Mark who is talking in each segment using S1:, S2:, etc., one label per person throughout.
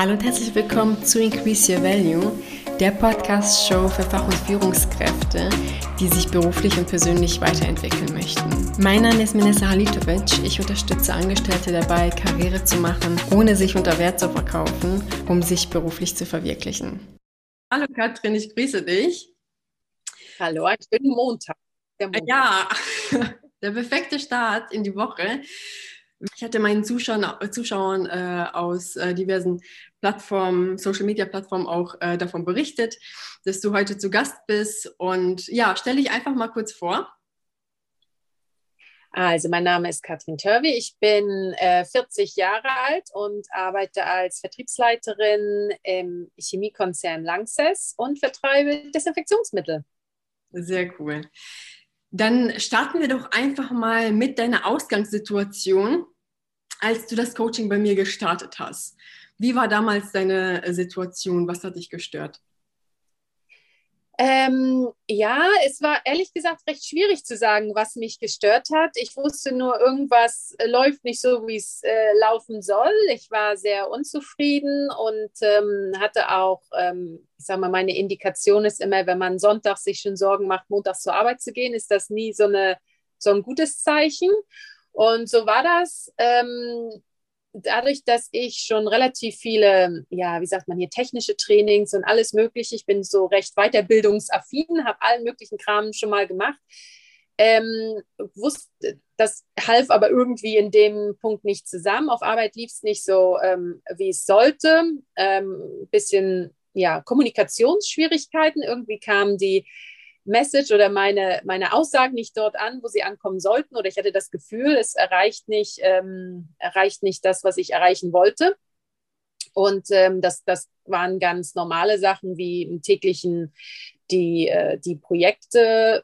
S1: Hallo und herzlich willkommen zu Increase Your Value, der Podcast-Show für Fach- und Führungskräfte, die sich beruflich und persönlich weiterentwickeln möchten. Mein Name ist Minessa Halitovic. Ich unterstütze Angestellte dabei, Karriere zu machen, ohne sich unter Wert zu verkaufen, um sich beruflich zu verwirklichen. Hallo Katrin, ich grüße dich.
S2: Hallo, einen schönen Montag.
S1: Montag. Ja, der perfekte Start in die Woche. Ich hatte meinen Zuschauern, Zuschauern äh, aus äh, diversen Plattformen, Social Media Plattformen auch äh, davon berichtet, dass du heute zu Gast bist. Und ja, stell dich einfach mal kurz vor.
S2: Also, mein Name ist Katrin Törwi. Ich bin 40 äh, Jahre alt und arbeite als Vertriebsleiterin im Chemiekonzern Lanxess und vertreibe Desinfektionsmittel.
S1: Sehr cool. Dann starten wir doch einfach mal mit deiner Ausgangssituation, als du das Coaching bei mir gestartet hast. Wie war damals deine Situation? Was hat dich gestört?
S2: Ähm, ja, es war ehrlich gesagt recht schwierig zu sagen, was mich gestört hat. Ich wusste nur, irgendwas läuft nicht so, wie es äh, laufen soll. Ich war sehr unzufrieden und ähm, hatte auch, ähm, ich sage mal, meine Indikation ist immer, wenn man Sonntag sich schon Sorgen macht, montags zur Arbeit zu gehen, ist das nie so, eine, so ein gutes Zeichen. Und so war das. Ähm, dadurch, dass ich schon relativ viele, ja, wie sagt man hier, technische Trainings und alles Mögliche, ich bin so recht weiterbildungsaffin, habe allen möglichen Kram schon mal gemacht, ähm, wusste, das half aber irgendwie in dem Punkt nicht zusammen. Auf Arbeit lief es nicht so, ähm, wie es sollte. Ähm, bisschen, ja, Kommunikationsschwierigkeiten. Irgendwie kamen die Message oder meine, meine Aussagen nicht dort an, wo sie ankommen sollten. Oder ich hatte das Gefühl, es erreicht nicht, ähm, erreicht nicht das, was ich erreichen wollte. Und ähm, das, das waren ganz normale Sachen wie im täglichen die, äh, die Projekte,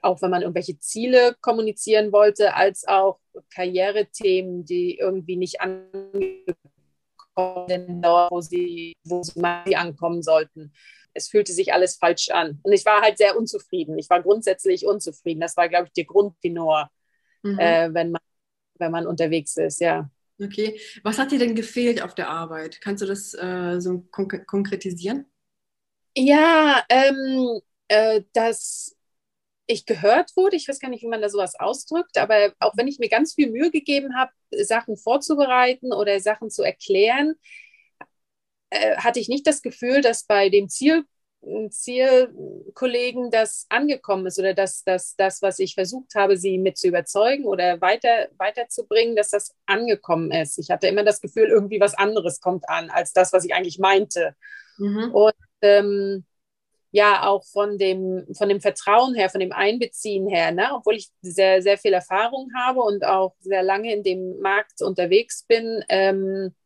S2: auch wenn man irgendwelche Ziele kommunizieren wollte, als auch Karrierethemen, die irgendwie nicht angekommen sind, wo sie, wo sie ankommen sollten es fühlte sich alles falsch an. Und ich war halt sehr unzufrieden. Ich war grundsätzlich unzufrieden. Das war, glaube ich, der Grundtenor, mhm. äh, wenn, man, wenn man unterwegs ist, ja.
S1: Okay. Was hat dir denn gefehlt auf der Arbeit? Kannst du das äh, so konk konkretisieren?
S2: Ja, ähm, äh, dass ich gehört wurde. Ich weiß gar nicht, wie man da sowas ausdrückt, aber auch wenn ich mir ganz viel Mühe gegeben habe, Sachen vorzubereiten oder Sachen zu erklären, äh, hatte ich nicht das Gefühl, dass bei dem Ziel, Zielkollegen das angekommen ist oder dass, dass das, was ich versucht habe, sie mit zu überzeugen oder weiter, weiterzubringen, dass das angekommen ist. Ich hatte immer das Gefühl, irgendwie was anderes kommt an als das, was ich eigentlich meinte. Mhm. Und ähm, ja, auch von dem, von dem Vertrauen her, von dem Einbeziehen her, ne? obwohl ich sehr, sehr viel Erfahrung habe und auch sehr lange in dem Markt unterwegs bin, ähm, äh,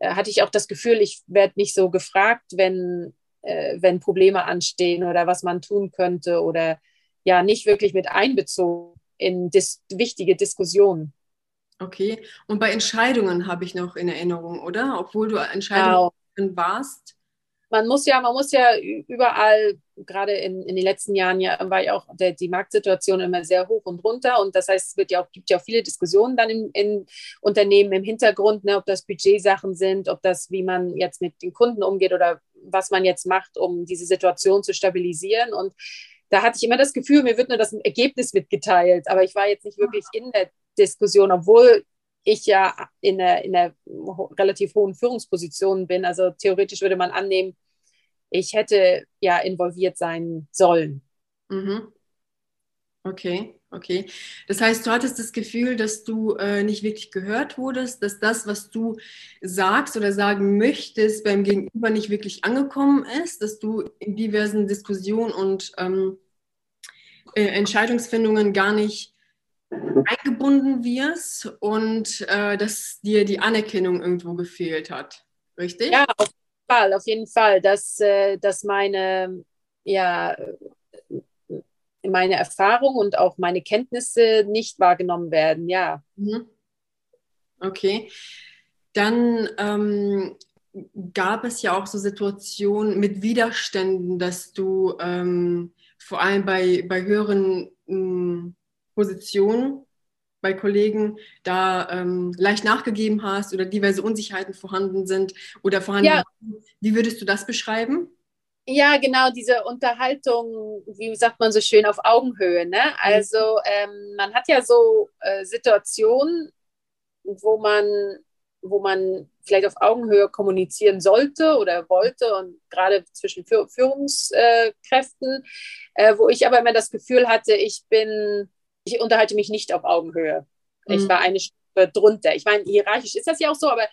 S2: hatte ich auch das Gefühl, ich werde nicht so gefragt, wenn, äh, wenn Probleme anstehen oder was man tun könnte oder ja, nicht wirklich mit einbezogen in dis wichtige Diskussionen.
S1: Okay, und bei Entscheidungen habe ich noch in Erinnerung, oder? Obwohl du Entscheidungen genau. warst,
S2: man muss ja, man muss ja überall, gerade in, in den letzten Jahren ja, war ja auch der, die Marktsituation immer sehr hoch und runter. Und das heißt, es wird ja auch, gibt ja auch viele Diskussionen dann in, in Unternehmen im Hintergrund, ne, ob das Budgetsachen sind, ob das, wie man jetzt mit den Kunden umgeht oder was man jetzt macht, um diese Situation zu stabilisieren. Und da hatte ich immer das Gefühl, mir wird nur das Ergebnis mitgeteilt, aber ich war jetzt nicht wirklich in der Diskussion, obwohl ich ja in einer, in einer relativ hohen Führungsposition bin. Also theoretisch würde man annehmen, ich hätte ja involviert sein sollen.
S1: Mhm. Okay, okay. Das heißt, du hattest das Gefühl, dass du äh, nicht wirklich gehört wurdest, dass das, was du sagst oder sagen möchtest, beim Gegenüber nicht wirklich angekommen ist, dass du in diversen Diskussionen und ähm, äh, Entscheidungsfindungen gar nicht eingebunden wirst und äh, dass dir die Anerkennung irgendwo gefehlt hat. Richtig?
S2: Ja, auf Fall, auf jeden Fall. Dass, äh, dass meine, ja, meine Erfahrung und auch meine Kenntnisse nicht wahrgenommen werden, ja. Mhm.
S1: Okay. Dann ähm, gab es ja auch so Situationen mit Widerständen, dass du ähm, vor allem bei, bei höheren hm, Position bei Kollegen da ähm, leicht nachgegeben hast oder diverse Unsicherheiten vorhanden sind oder vorhanden ja. Wie würdest du das beschreiben?
S2: Ja, genau, diese Unterhaltung, wie sagt man so schön, auf Augenhöhe. Ne? Also ähm, man hat ja so äh, Situationen, wo man, wo man vielleicht auf Augenhöhe kommunizieren sollte oder wollte und gerade zwischen Führungskräften, äh, wo ich aber immer das Gefühl hatte, ich bin, ich unterhalte mich nicht auf Augenhöhe. Mhm. Ich war eine Stufe drunter. Ich meine, hierarchisch ist das ja auch so, aber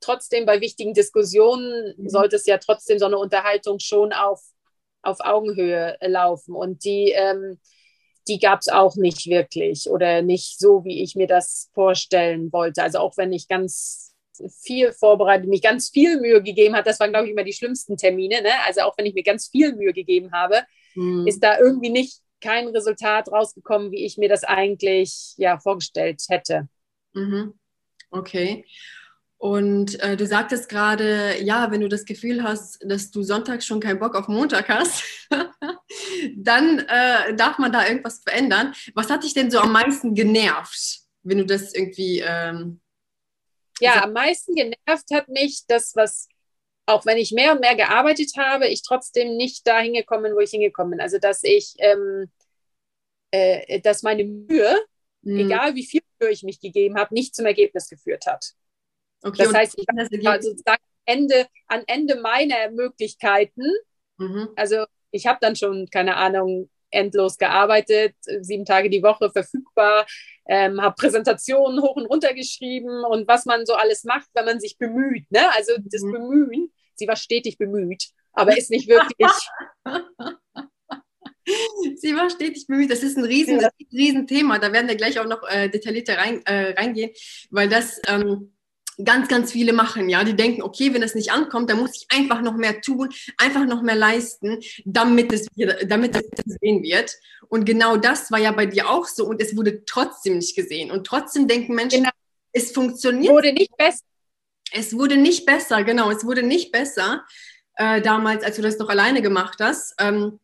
S2: trotzdem bei wichtigen Diskussionen mhm. sollte es ja trotzdem so eine Unterhaltung schon auf, auf Augenhöhe laufen. Und die, ähm, die gab es auch nicht wirklich oder nicht so, wie ich mir das vorstellen wollte. Also auch wenn ich ganz viel vorbereitet, mich ganz viel Mühe gegeben habe, das waren, glaube ich, immer die schlimmsten Termine. Ne? Also auch wenn ich mir ganz viel Mühe gegeben habe, mhm. ist da irgendwie nicht kein Resultat rausgekommen, wie ich mir das eigentlich ja vorgestellt hätte.
S1: Mhm. Okay. Und äh, du sagtest gerade, ja, wenn du das Gefühl hast, dass du Sonntag schon keinen Bock auf Montag hast, dann äh, darf man da irgendwas verändern. Was hat dich denn so am meisten genervt, wenn du das irgendwie... Ähm,
S2: ja, am meisten genervt hat mich das, was, auch wenn ich mehr und mehr gearbeitet habe, ich trotzdem nicht da hingekommen, wo ich hingekommen bin. Also, dass ich, ähm, äh, dass meine Mühe, mhm. egal wie viel Mühe ich mich gegeben habe, nicht zum Ergebnis geführt hat. Okay, das heißt, ich war sozusagen Ende, an Ende meiner Möglichkeiten. Mhm. Also ich habe dann schon, keine Ahnung, endlos gearbeitet, sieben Tage die Woche verfügbar, ähm, habe Präsentationen hoch und runter geschrieben und was man so alles macht, wenn man sich bemüht. Ne? Also das mhm. Bemühen, sie war stetig bemüht, aber ist nicht wirklich.
S1: sie war stetig bemüht. Das ist ein riesen, ja. riesen Thema. Da werden wir gleich auch noch äh, detaillierter rein, äh, reingehen, weil das ähm, ganz, ganz viele machen, ja. Die denken, okay, wenn es nicht ankommt, dann muss ich einfach noch mehr tun, einfach noch mehr leisten, damit es, damit es gesehen wird. Und genau das war ja bei dir auch so und es wurde trotzdem nicht gesehen. Und trotzdem denken Menschen, genau. es funktioniert.
S2: Wurde nicht besser.
S1: Es wurde nicht besser, genau, es wurde nicht besser äh, damals, als du das noch alleine gemacht hast. Ähm,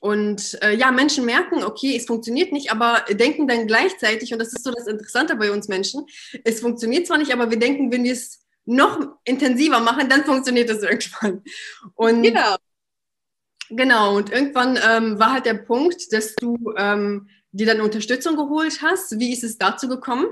S1: und äh, ja, Menschen merken, okay, es funktioniert nicht, aber denken dann gleichzeitig, und das ist so das Interessante bei uns Menschen, es funktioniert zwar nicht, aber wir denken, wenn wir es noch intensiver machen, dann funktioniert es irgendwann. Und genau. Genau, und irgendwann ähm, war halt der Punkt, dass du ähm, dir dann Unterstützung geholt hast. Wie ist es dazu gekommen?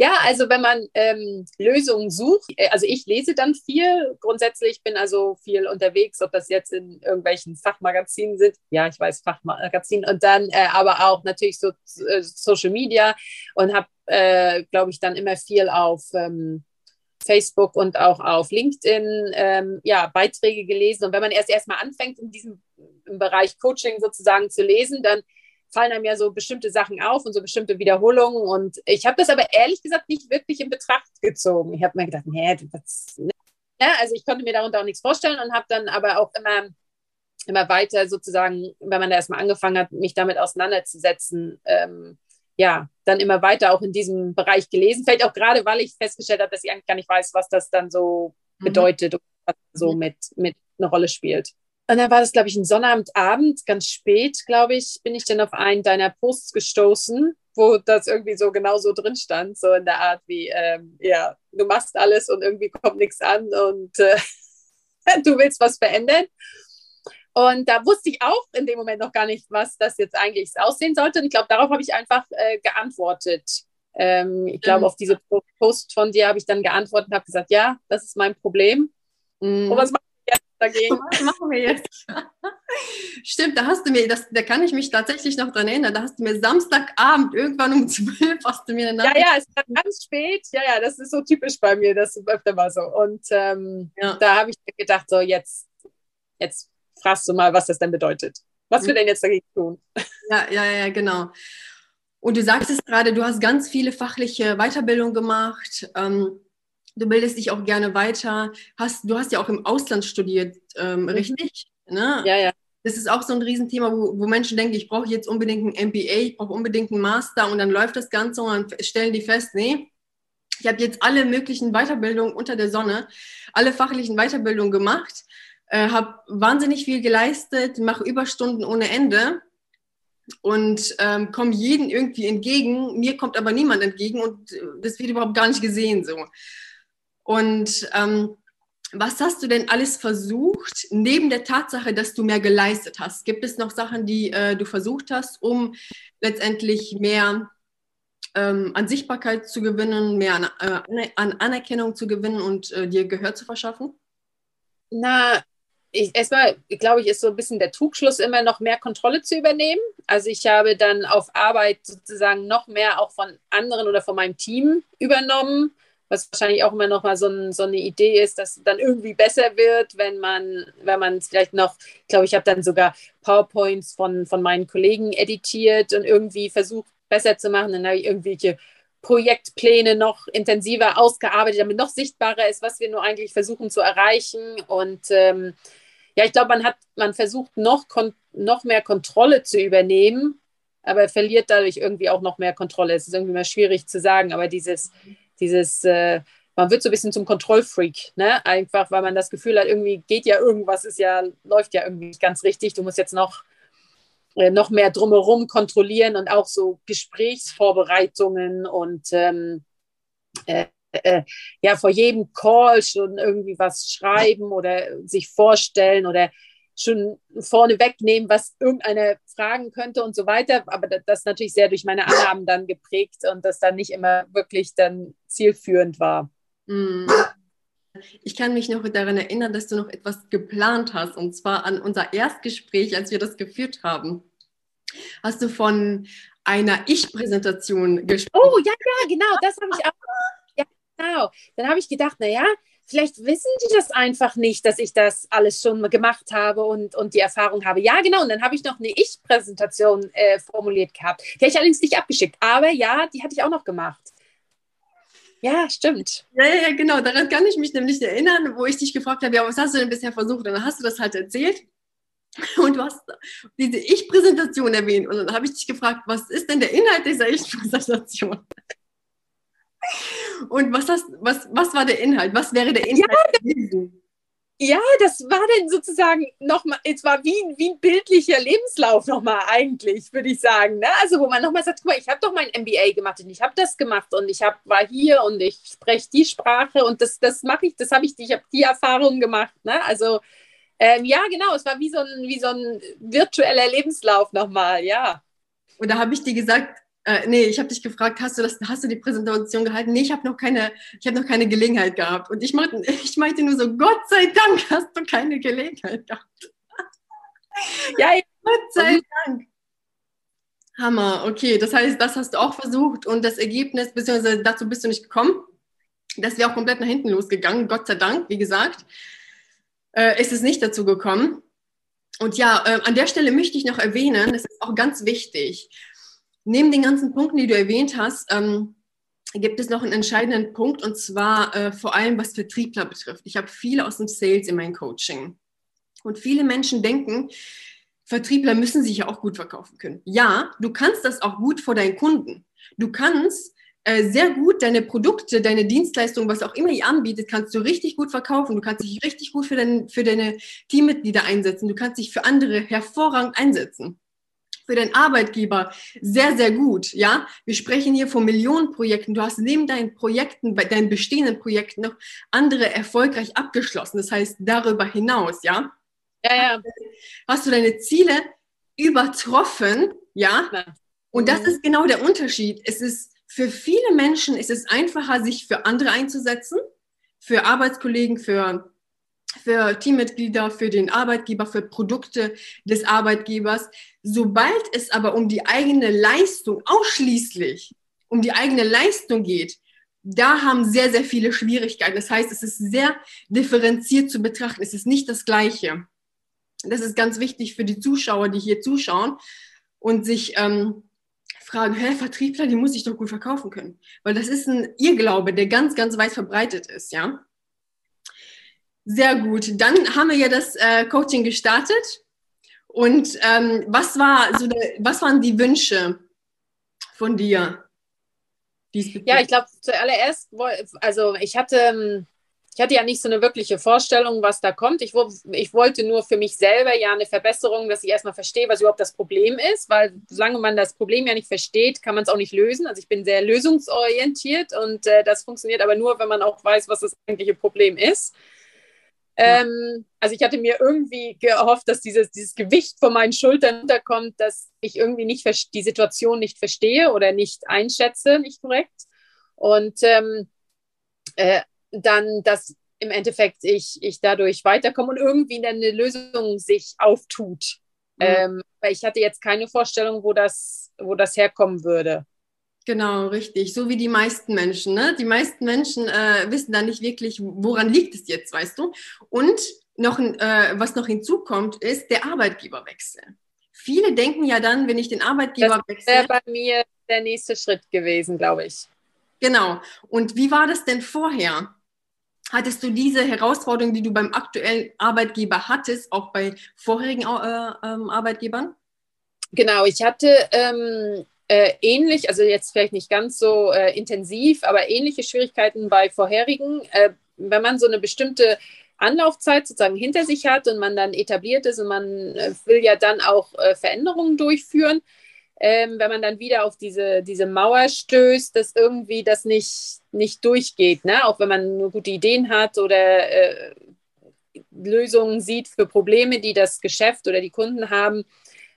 S2: Ja, also wenn man ähm, Lösungen sucht, äh, also ich lese dann viel. Grundsätzlich bin also viel unterwegs, ob das jetzt in irgendwelchen Fachmagazinen sind. Ja, ich weiß Fachmagazinen und dann äh, aber auch natürlich so äh, Social Media und habe, äh, glaube ich, dann immer viel auf ähm, Facebook und auch auf LinkedIn ähm, ja, Beiträge gelesen. Und wenn man erst erstmal anfängt, in diesem Bereich Coaching sozusagen zu lesen, dann fallen einem ja so bestimmte Sachen auf und so bestimmte Wiederholungen. Und ich habe das aber ehrlich gesagt nicht wirklich in Betracht gezogen. Ich habe mir gedacht, nee, das, ne? also ich konnte mir darunter auch nichts vorstellen und habe dann aber auch immer, immer weiter sozusagen, wenn man da erstmal angefangen hat, mich damit auseinanderzusetzen, ähm, ja, dann immer weiter auch in diesem Bereich gelesen. Vielleicht auch gerade, weil ich festgestellt habe, dass ich eigentlich gar nicht weiß, was das dann so mhm. bedeutet und was so mhm. mit, mit eine Rolle spielt. Und dann war das, glaube ich, ein Sonnabendabend, ganz spät, glaube ich, bin ich dann auf einen deiner Posts gestoßen, wo das irgendwie so genau so drin stand, so in der Art wie, ähm, ja, du machst alles und irgendwie kommt nichts an und äh, du willst was verändern. Und da wusste ich auch in dem Moment noch gar nicht, was das jetzt eigentlich aussehen sollte. Und ich glaube, darauf habe ich einfach äh, geantwortet. Ähm, ich glaube, mhm. auf diese Post von dir habe ich dann geantwortet und habe gesagt, ja, das ist mein Problem. Mhm. Und was mache dagegen. Was machen wir jetzt?
S1: Stimmt, da hast du mir, das, da kann ich mich tatsächlich noch dran erinnern, da hast du mir Samstagabend irgendwann um 12 hast du mir
S2: eine Ja, ja, es war ganz spät. Ja, ja, das ist so typisch bei mir, das ist öfter mal so. Und ähm, ja. da habe ich gedacht, so jetzt, jetzt fragst du mal, was das denn bedeutet. Was wir mhm. denn jetzt dagegen tun?
S1: Ja, ja, ja, genau. Und du sagst es gerade, du hast ganz viele fachliche Weiterbildung gemacht. Ähm, du bildest dich auch gerne weiter. Hast, du hast ja auch im Ausland studiert, ähm, mhm. richtig?
S2: Ne? Ja, ja.
S1: Das ist auch so ein Riesenthema, wo, wo Menschen denken, ich brauche jetzt unbedingt ein MBA, ich brauche unbedingt einen Master und dann läuft das Ganze und dann stellen die fest, nee, ich habe jetzt alle möglichen Weiterbildungen unter der Sonne, alle fachlichen Weiterbildungen gemacht, äh, habe wahnsinnig viel geleistet, mache Überstunden ohne Ende und ähm, komme jeden irgendwie entgegen. Mir kommt aber niemand entgegen und äh, das wird überhaupt gar nicht gesehen so. Und ähm, was hast du denn alles versucht, neben der Tatsache, dass du mehr geleistet hast? Gibt es noch Sachen, die äh, du versucht hast, um letztendlich mehr ähm, an Sichtbarkeit zu gewinnen, mehr an, äh, an Anerkennung zu gewinnen und äh, dir Gehör zu verschaffen?
S2: Na, ich, erstmal, glaube ich, ist so ein bisschen der Trugschluss immer noch mehr Kontrolle zu übernehmen. Also ich habe dann auf Arbeit sozusagen noch mehr auch von anderen oder von meinem Team übernommen was wahrscheinlich auch immer noch mal so, ein, so, eine Idee ist, dass es dann irgendwie besser wird, wenn man, wenn man vielleicht noch, ich glaube, ich habe dann sogar PowerPoints von, von meinen Kollegen editiert und irgendwie versucht, besser zu machen. Dann habe ich irgendwelche Projektpläne noch intensiver ausgearbeitet, damit noch sichtbarer ist, was wir nur eigentlich versuchen zu erreichen. Und ähm, ja, ich glaube, man hat, man versucht noch, noch mehr Kontrolle zu übernehmen, aber verliert dadurch irgendwie auch noch mehr Kontrolle. Es ist irgendwie mal schwierig zu sagen, aber dieses dieses, äh, man wird so ein bisschen zum Kontrollfreak, ne? Einfach, weil man das Gefühl hat, irgendwie geht ja irgendwas, ist ja, läuft ja irgendwie nicht ganz richtig. Du musst jetzt noch, äh, noch mehr drumherum kontrollieren und auch so Gesprächsvorbereitungen und ähm, äh, äh, ja, vor jedem Call schon irgendwie was schreiben oder sich vorstellen oder schon vorne wegnehmen, was irgendeiner fragen könnte und so weiter. Aber das natürlich sehr durch meine Annahmen dann geprägt und das dann nicht immer wirklich dann zielführend war. Mhm.
S1: Ich kann mich noch daran erinnern, dass du noch etwas geplant hast, und zwar an unser Erstgespräch, als wir das geführt haben. Hast du von einer Ich-Präsentation gesprochen?
S2: Oh, ja, ja, genau, das habe ich auch. Ja, genau. Dann habe ich gedacht, naja, vielleicht wissen die das einfach nicht, dass ich das alles schon gemacht habe und, und die Erfahrung habe. Ja, genau. Und dann habe ich noch eine Ich-Präsentation äh, formuliert gehabt. Die habe ich allerdings nicht abgeschickt. Aber ja, die hatte ich auch noch gemacht. Ja, stimmt.
S1: Ja, ja, genau. Daran kann ich mich nämlich erinnern, wo ich dich gefragt habe, ja, was hast du denn bisher versucht? Und dann hast du das halt erzählt. Und du hast diese Ich-Präsentation erwähnt. Und dann habe ich dich gefragt, was ist denn der Inhalt dieser Ich-Präsentation? Und was, hast, was, was war der Inhalt? Was wäre der Inhalt ja, gewesen?
S2: Ja, das war dann sozusagen nochmal, es war wie, wie ein bildlicher Lebenslauf nochmal eigentlich, würde ich sagen. Ne? Also wo man nochmal sagt, guck mal, ich habe doch mein MBA gemacht und ich habe das gemacht und ich hab, war hier und ich spreche die Sprache und das, das mache ich, das habe ich, ich habe die Erfahrung gemacht. Ne? Also ähm, ja, genau, es war wie so ein, wie so ein virtueller Lebenslauf nochmal, ja.
S1: Und da habe ich dir gesagt, äh, nee, ich habe dich gefragt, hast du das, hast du die Präsentation gehalten? Nee, ich habe noch keine, ich habe noch keine Gelegenheit gehabt. Und ich meinte, ich meinte nur so, Gott sei Dank hast du keine Gelegenheit gehabt. ja, Gott sei Dank. Hammer, okay. Das heißt, das hast du auch versucht und das Ergebnis, beziehungsweise dazu bist du nicht gekommen. Das wäre auch komplett nach hinten losgegangen, Gott sei Dank, wie gesagt. Äh, ist es nicht dazu gekommen. Und ja, äh, an der Stelle möchte ich noch erwähnen, das ist auch ganz wichtig neben den ganzen Punkten, die du erwähnt hast, ähm, gibt es noch einen entscheidenden Punkt und zwar äh, vor allem was Vertriebler betrifft. Ich habe viele aus dem Sales in meinem Coaching. Und viele Menschen denken, Vertriebler müssen sich ja auch gut verkaufen können. Ja, du kannst das auch gut vor deinen Kunden. Du kannst äh, sehr gut deine Produkte, deine Dienstleistungen, was auch immer ihr anbietet, kannst du richtig gut verkaufen. Du kannst dich richtig gut für, dein, für deine Teammitglieder einsetzen. Du kannst dich für andere hervorragend einsetzen für den Arbeitgeber sehr, sehr gut. Ja, wir sprechen hier von Millionenprojekten. Du hast neben deinen Projekten, bei deinen bestehenden Projekten noch andere erfolgreich abgeschlossen. Das heißt, darüber hinaus, ja. Ja, ja. Hast du deine Ziele übertroffen, ja? Und das mhm. ist genau der Unterschied. Es ist für viele Menschen ist es einfacher, sich für andere einzusetzen, für Arbeitskollegen, für für Teammitglieder, für den Arbeitgeber, für Produkte des Arbeitgebers. Sobald es aber um die eigene Leistung ausschließlich um die eigene Leistung geht, da haben sehr, sehr viele Schwierigkeiten. Das heißt, es ist sehr differenziert zu betrachten. Es ist nicht das Gleiche. Das ist ganz wichtig für die Zuschauer, die hier zuschauen und sich ähm, fragen, hä, Vertriebler, die muss ich doch gut verkaufen können. Weil das ist ein Irrglaube, der ganz, ganz weit verbreitet ist, ja. Sehr gut. Dann haben wir ja das äh, Coaching gestartet. Und ähm, was, war so der, was waren die Wünsche von dir?
S2: Ja, ich glaube zuallererst, also ich hatte, ähm, ich hatte ja nicht so eine wirkliche Vorstellung, was da kommt. Ich, ich, wollte nur für mich selber ja eine Verbesserung, dass ich erstmal verstehe, was überhaupt das Problem ist, weil solange man das Problem ja nicht versteht, kann man es auch nicht lösen. Also ich bin sehr lösungsorientiert und äh, das funktioniert aber nur, wenn man auch weiß, was das eigentliche Problem ist. Ähm, also ich hatte mir irgendwie gehofft, dass dieses, dieses Gewicht von meinen Schultern runterkommt, dass ich irgendwie nicht die Situation nicht verstehe oder nicht einschätze, nicht korrekt. Und ähm, äh, dann, dass im Endeffekt ich, ich dadurch weiterkomme und irgendwie dann eine Lösung sich auftut. Mhm. Ähm, weil ich hatte jetzt keine Vorstellung, wo das, wo das herkommen würde.
S1: Genau, richtig. So wie die meisten Menschen. Ne? Die meisten Menschen äh, wissen da nicht wirklich, woran liegt es jetzt, weißt du? Und noch, äh, was noch hinzukommt, ist der Arbeitgeberwechsel. Viele denken ja dann, wenn ich den Arbeitgeber
S2: das wechsle. Das wäre bei mir der nächste Schritt gewesen, glaube ich.
S1: Genau. Und wie war das denn vorher? Hattest du diese Herausforderung, die du beim aktuellen Arbeitgeber hattest, auch bei vorherigen äh, ähm, Arbeitgebern?
S2: Genau, ich hatte ähm, äh, ähnlich, also jetzt vielleicht nicht ganz so äh, intensiv, aber ähnliche Schwierigkeiten bei vorherigen. Äh, wenn man so eine bestimmte Anlaufzeit sozusagen hinter sich hat und man dann etabliert ist und man äh, will ja dann auch äh, Veränderungen durchführen, ähm, wenn man dann wieder auf diese, diese Mauer stößt, dass irgendwie das nicht, nicht durchgeht, ne? auch wenn man nur gute Ideen hat oder äh, Lösungen sieht für Probleme, die das Geschäft oder die Kunden haben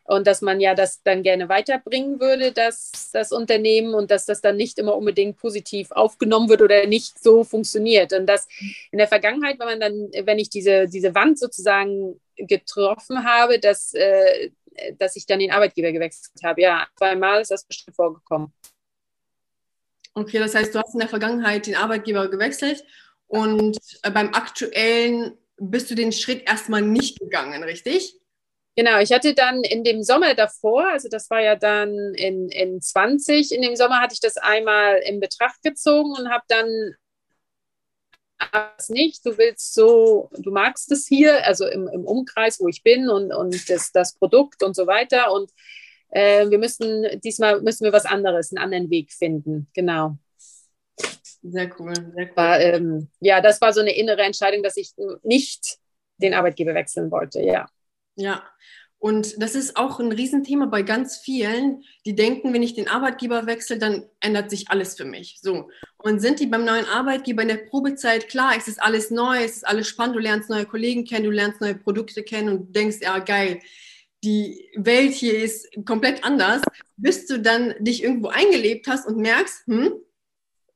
S2: und dass man ja das dann gerne weiterbringen würde, das, das Unternehmen und dass das dann nicht immer unbedingt positiv aufgenommen wird oder nicht so funktioniert. Und das in der Vergangenheit, wenn man dann, wenn ich diese, diese Wand sozusagen getroffen habe, dass äh, dass ich dann den Arbeitgeber gewechselt habe. Ja, zweimal ist das bestimmt vorgekommen.
S1: Okay, das heißt, du hast in der Vergangenheit den Arbeitgeber gewechselt und äh, beim aktuellen bist du den Schritt erstmal nicht gegangen, richtig?
S2: Genau, ich hatte dann in dem Sommer davor, also das war ja dann in, in 20, in dem Sommer hatte ich das einmal in Betracht gezogen und habe dann es nicht, du willst so, du magst es hier, also im, im Umkreis, wo ich bin und, und das, das Produkt und so weiter. Und äh, wir müssen, diesmal müssen wir was anderes, einen anderen Weg finden. Genau.
S1: Sehr cool. Sehr cool.
S2: War, ähm, ja, das war so eine innere Entscheidung, dass ich nicht den Arbeitgeber wechseln wollte, ja.
S1: Ja, und das ist auch ein Riesenthema bei ganz vielen, die denken, wenn ich den Arbeitgeber wechsle, dann ändert sich alles für mich. So. Und sind die beim neuen Arbeitgeber in der Probezeit, klar, es ist alles neu, es ist alles spannend, du lernst neue Kollegen kennen, du lernst neue Produkte kennen und denkst, ja, geil, die Welt hier ist komplett anders, bis du dann dich irgendwo eingelebt hast und merkst, hm,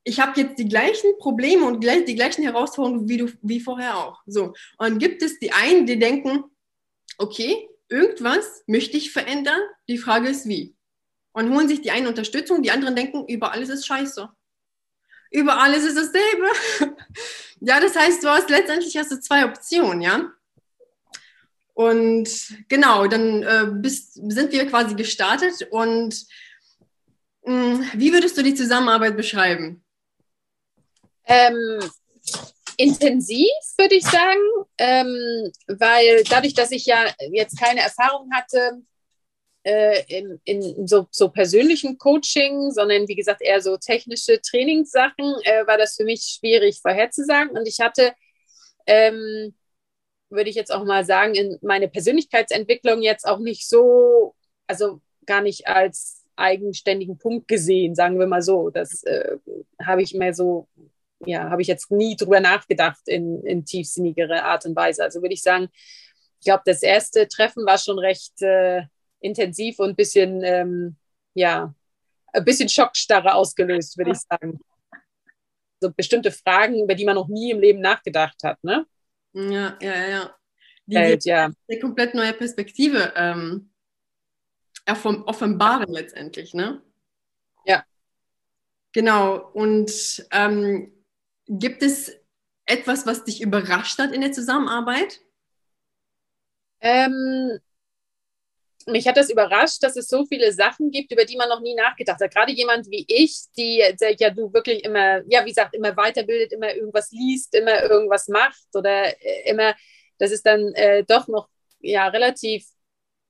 S1: ich habe jetzt die gleichen Probleme und die gleichen Herausforderungen wie du wie vorher auch. So. Und gibt es die einen, die denken, okay, irgendwas möchte ich verändern. Die Frage ist, wie. Und holen sich die einen Unterstützung, die anderen denken, über alles ist scheiße. Über alles ist dasselbe. ja, das heißt, du hast letztendlich hast du zwei Optionen, ja. Und genau, dann äh, bist, sind wir quasi gestartet. Und mh, hm, wie würdest du die Zusammenarbeit beschreiben?
S2: Ähm, intensiv, würde ich sagen, ähm, weil dadurch, dass ich ja jetzt keine Erfahrung hatte äh, in, in so, so persönlichen Coaching, sondern wie gesagt eher so technische Trainingssachen, äh, war das für mich schwierig vorherzusagen. Und ich hatte, ähm, würde ich jetzt auch mal sagen, in meine Persönlichkeitsentwicklung jetzt auch nicht so, also gar nicht als eigenständigen Punkt gesehen, sagen wir mal so. Das äh, habe ich mir so ja, habe ich jetzt nie drüber nachgedacht in, in tiefsinnigere Art und Weise. Also würde ich sagen, ich glaube, das erste Treffen war schon recht äh, intensiv und ein bisschen, ähm, ja, ein bisschen Schockstarre ausgelöst, würde ich sagen. So bestimmte Fragen, über die man noch nie im Leben nachgedacht hat, ne?
S1: Ja, ja, ja. Die Welt, ja. eine komplett neue Perspektive ähm, offenbaren letztendlich, ne?
S2: Ja.
S1: Genau. Und ähm, Gibt es etwas, was dich überrascht hat in der Zusammenarbeit?
S2: Ähm, mich hat das überrascht, dass es so viele Sachen gibt, über die man noch nie nachgedacht hat. Gerade jemand wie ich, die ja du wirklich immer, ja, wie gesagt, immer weiterbildet, immer irgendwas liest, immer irgendwas macht oder äh, immer, das ist dann äh, doch noch ja relativ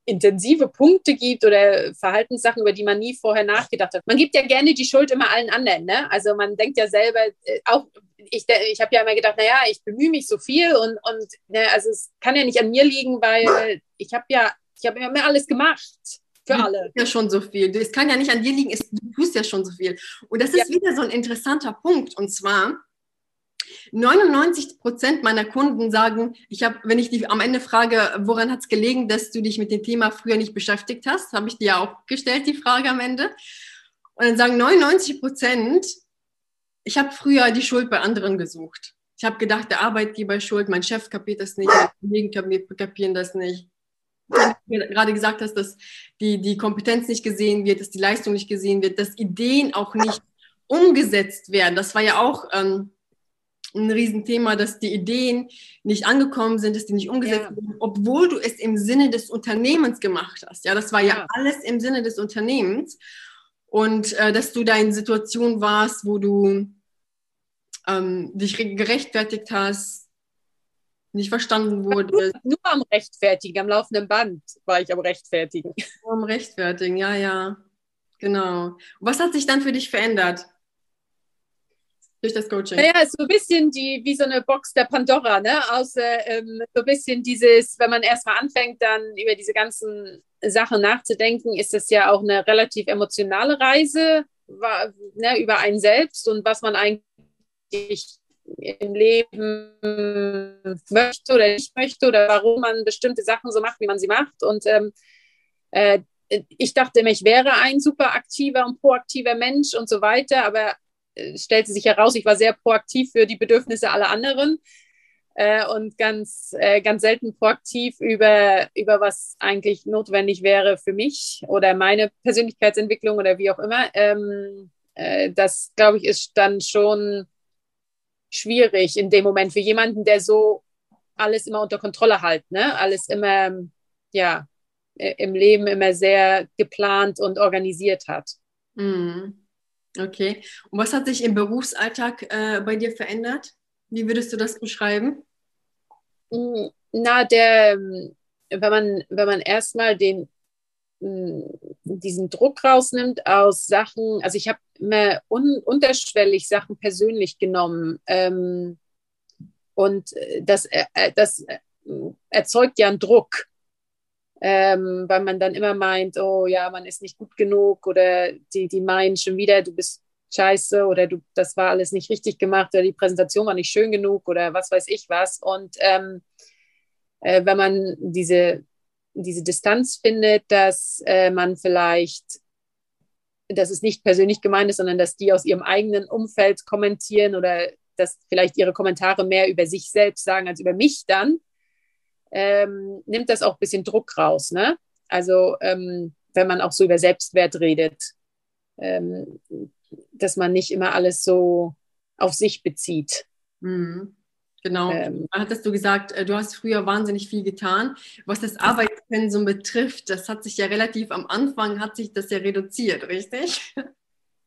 S2: intensive Punkte gibt oder Verhaltenssachen, über die man nie vorher nachgedacht hat. Man gibt ja gerne die Schuld immer allen anderen. Ne? Also man denkt ja selber, äh, auch ich, ich habe ja immer gedacht, naja, ich bemühe mich so viel und, und ne, also es kann ja nicht an mir liegen, weil ich habe ja, ich habe immer alles gemacht für alle.
S1: Ja, schon so viel. Es kann ja nicht an dir liegen, du tust ja schon so viel. Und das ist ja. wieder so ein interessanter Punkt. Und zwar, 99 Prozent meiner Kunden sagen, ich habe, wenn ich die am Ende frage, woran hat es gelegen, dass du dich mit dem Thema früher nicht beschäftigt hast, habe ich dir ja auch gestellt, die Frage am Ende. Und dann sagen 99 Prozent, ich habe früher die Schuld bei anderen gesucht. Ich habe gedacht, der Arbeitgeber ist schuld, mein Chef kapiert das nicht, meine Kollegen kapieren das nicht. Wie du gerade gesagt hast, dass die, die Kompetenz nicht gesehen wird, dass die Leistung nicht gesehen wird, dass Ideen auch nicht umgesetzt werden. Das war ja auch ähm, ein Riesenthema, dass die Ideen nicht angekommen sind, dass die nicht umgesetzt ja. wurden, obwohl du es im Sinne des Unternehmens gemacht hast. Ja, das war ja, ja. alles im Sinne des Unternehmens. Und äh, dass du da in Situationen warst, wo du ähm, dich gerechtfertigt hast, nicht verstanden wurde.
S2: Nur am Rechtfertigen, am laufenden Band war ich am Rechtfertigen.
S1: Nur am Rechtfertigen, ja, ja. Genau. Was hat sich dann für dich verändert? Durch das Coaching?
S2: Naja, so ein bisschen die, wie so eine Box der Pandora, ne? Aus, ähm, so ein bisschen dieses, wenn man erstmal anfängt, dann über diese ganzen Sachen nachzudenken, ist das ja auch eine relativ emotionale Reise war, ne, über einen selbst und was man eigentlich im Leben möchte oder nicht möchte oder warum man bestimmte Sachen so macht, wie man sie macht. Und ähm, äh, ich dachte immer, ich wäre ein super aktiver und proaktiver Mensch und so weiter, aber stellte sich heraus, ich war sehr proaktiv für die Bedürfnisse aller anderen äh, und ganz, äh, ganz selten proaktiv über, über was eigentlich notwendig wäre für mich oder meine Persönlichkeitsentwicklung oder wie auch immer. Ähm, äh, das, glaube ich, ist dann schon schwierig in dem Moment für jemanden, der so alles immer unter Kontrolle hat, ne? alles immer, ja, im Leben immer sehr geplant und organisiert hat.
S1: Mhm. Okay. Und was hat sich im Berufsalltag äh, bei dir verändert? Wie würdest du das beschreiben?
S2: Mm, na, der, ähm, wenn man, wenn man erstmal den, mm, diesen Druck rausnimmt aus Sachen, also ich habe immer un, unterschwellig Sachen persönlich genommen ähm, und das, äh, das erzeugt ja einen Druck ähm, weil man dann immer meint, oh ja, man ist nicht gut genug oder die, die meinen schon wieder, du bist scheiße oder du, das war alles nicht richtig gemacht oder die Präsentation war nicht schön genug oder was weiß ich was. Und ähm, äh, wenn man diese, diese Distanz findet, dass äh, man vielleicht, dass es nicht persönlich gemeint ist, sondern dass die aus ihrem eigenen Umfeld kommentieren oder dass vielleicht ihre Kommentare mehr über sich selbst sagen als über mich dann, ähm, nimmt das auch ein bisschen Druck raus. Ne? Also ähm, wenn man auch so über Selbstwert redet, ähm, dass man nicht immer alles so auf sich bezieht.
S1: Mhm. Genau. Ähm, hattest du gesagt, äh, du hast früher wahnsinnig viel getan. Was das Arbeitspensum betrifft, das hat sich ja relativ am Anfang, hat sich das ja reduziert, richtig?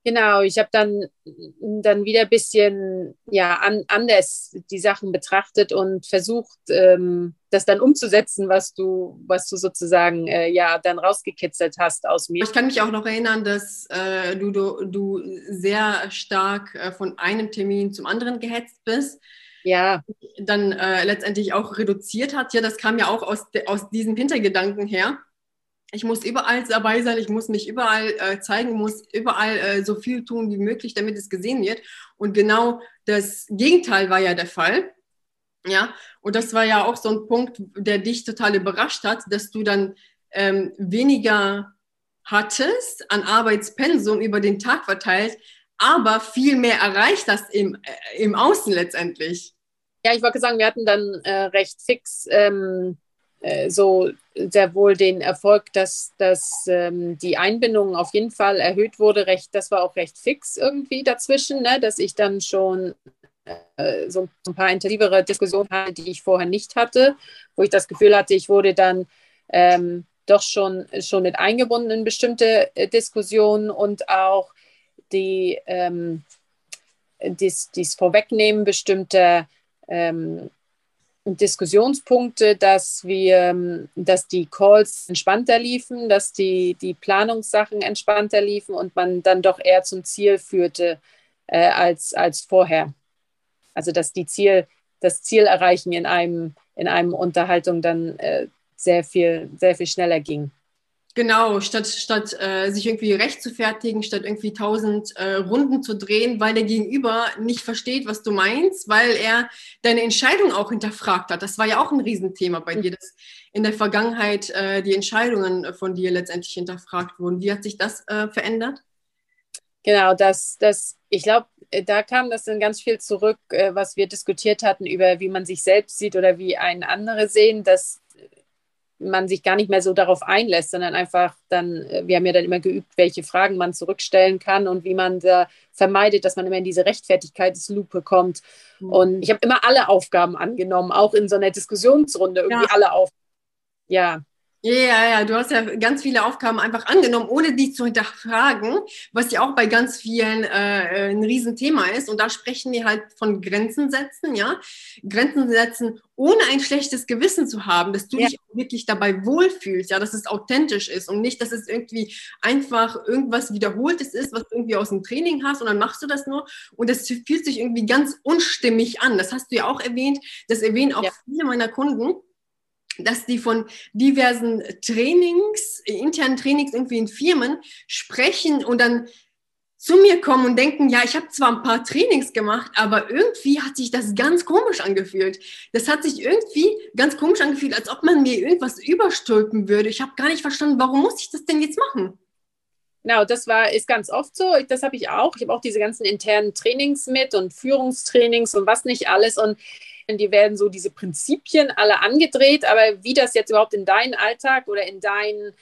S2: Genau, ich habe dann, dann wieder ein bisschen ja, an, anders die Sachen betrachtet und versucht, ähm, das dann umzusetzen, was du, was du sozusagen äh, ja dann rausgekitzelt hast aus mir.
S1: Ich kann mich auch noch erinnern, dass äh, du, du, du sehr stark äh, von einem Termin zum anderen gehetzt bist.
S2: Ja.
S1: Dann äh, letztendlich auch reduziert hat. Ja, das kam ja auch aus, aus diesem Hintergedanken her ich muss überall dabei sein, ich muss mich überall äh, zeigen, muss überall äh, so viel tun wie möglich, damit es gesehen wird. Und genau das Gegenteil war ja der Fall. Ja, und das war ja auch so ein Punkt, der dich total überrascht hat, dass du dann ähm, weniger hattest an Arbeitspensum über den Tag verteilt, aber viel mehr erreicht hast im, äh, im Außen letztendlich.
S2: Ja, ich wollte sagen, wir hatten dann äh, recht fix ähm, äh, so sehr wohl den Erfolg, dass, dass ähm, die Einbindung auf jeden Fall erhöht wurde. Recht, das war auch recht fix irgendwie dazwischen, ne? dass ich dann schon äh, so ein paar intensivere Diskussionen hatte, die ich vorher nicht hatte, wo ich das Gefühl hatte, ich wurde dann ähm, doch schon, schon mit eingebunden in bestimmte äh, Diskussionen und auch die, ähm, dies, dies Vorwegnehmen bestimmter ähm, Diskussionspunkte, dass wir, dass die Calls entspannter liefen, dass die, die Planungssachen entspannter liefen und man dann doch eher zum Ziel führte äh, als, als vorher. Also dass die Ziel, das Ziel erreichen in einem, in einem Unterhaltung dann äh, sehr viel, sehr viel schneller ging.
S1: Genau, statt, statt äh, sich irgendwie recht zu fertigen, statt irgendwie tausend äh, Runden zu drehen, weil der Gegenüber nicht versteht, was du meinst, weil er deine Entscheidung auch hinterfragt hat. Das war ja auch ein Riesenthema bei mhm. dir, dass in der Vergangenheit äh, die Entscheidungen von dir letztendlich hinterfragt wurden. Wie hat sich das äh, verändert?
S2: Genau, das, das, ich glaube, äh, da kam das dann ganz viel zurück, äh, was wir diskutiert hatten über, wie man sich selbst sieht oder wie einen andere sehen, dass man sich gar nicht mehr so darauf einlässt, sondern einfach dann, äh, wir haben ja dann immer geübt, welche Fragen man zurückstellen kann und wie man da vermeidet, dass man immer in diese Rechtfertigkeitslupe kommt. Mhm. Und ich habe immer alle Aufgaben angenommen, auch in so einer Diskussionsrunde irgendwie ja. alle Aufgaben. Ja,
S1: ja, ja, du hast ja ganz viele Aufgaben einfach angenommen, ohne die zu hinterfragen, was ja auch bei ganz vielen äh, ein Riesenthema ist. Und da sprechen wir halt von Grenzen setzen, ja. Grenzen setzen, ohne ein schlechtes Gewissen zu haben, dass du ja. dich auch wirklich dabei wohlfühlst, ja, dass es authentisch ist und nicht, dass es irgendwie einfach irgendwas Wiederholtes ist, was du irgendwie aus dem Training hast und dann machst du das nur und das fühlt sich irgendwie ganz unstimmig an. Das hast du ja auch erwähnt, das erwähnen auch ja. viele meiner Kunden dass die von diversen Trainings, internen Trainings irgendwie in Firmen sprechen und dann zu mir kommen und denken, ja, ich habe zwar ein paar Trainings gemacht, aber irgendwie hat sich das ganz komisch angefühlt. Das hat sich irgendwie ganz komisch angefühlt, als ob man mir irgendwas überstülpen würde. Ich habe gar nicht verstanden, warum muss ich das denn jetzt machen?
S2: Genau, das war, ist ganz oft so. Das habe ich auch. Ich habe auch diese ganzen internen Trainings mit und Führungstrainings und was nicht alles. Und die werden so diese Prinzipien alle angedreht, aber wie das jetzt überhaupt in deinen Alltag oder in dein,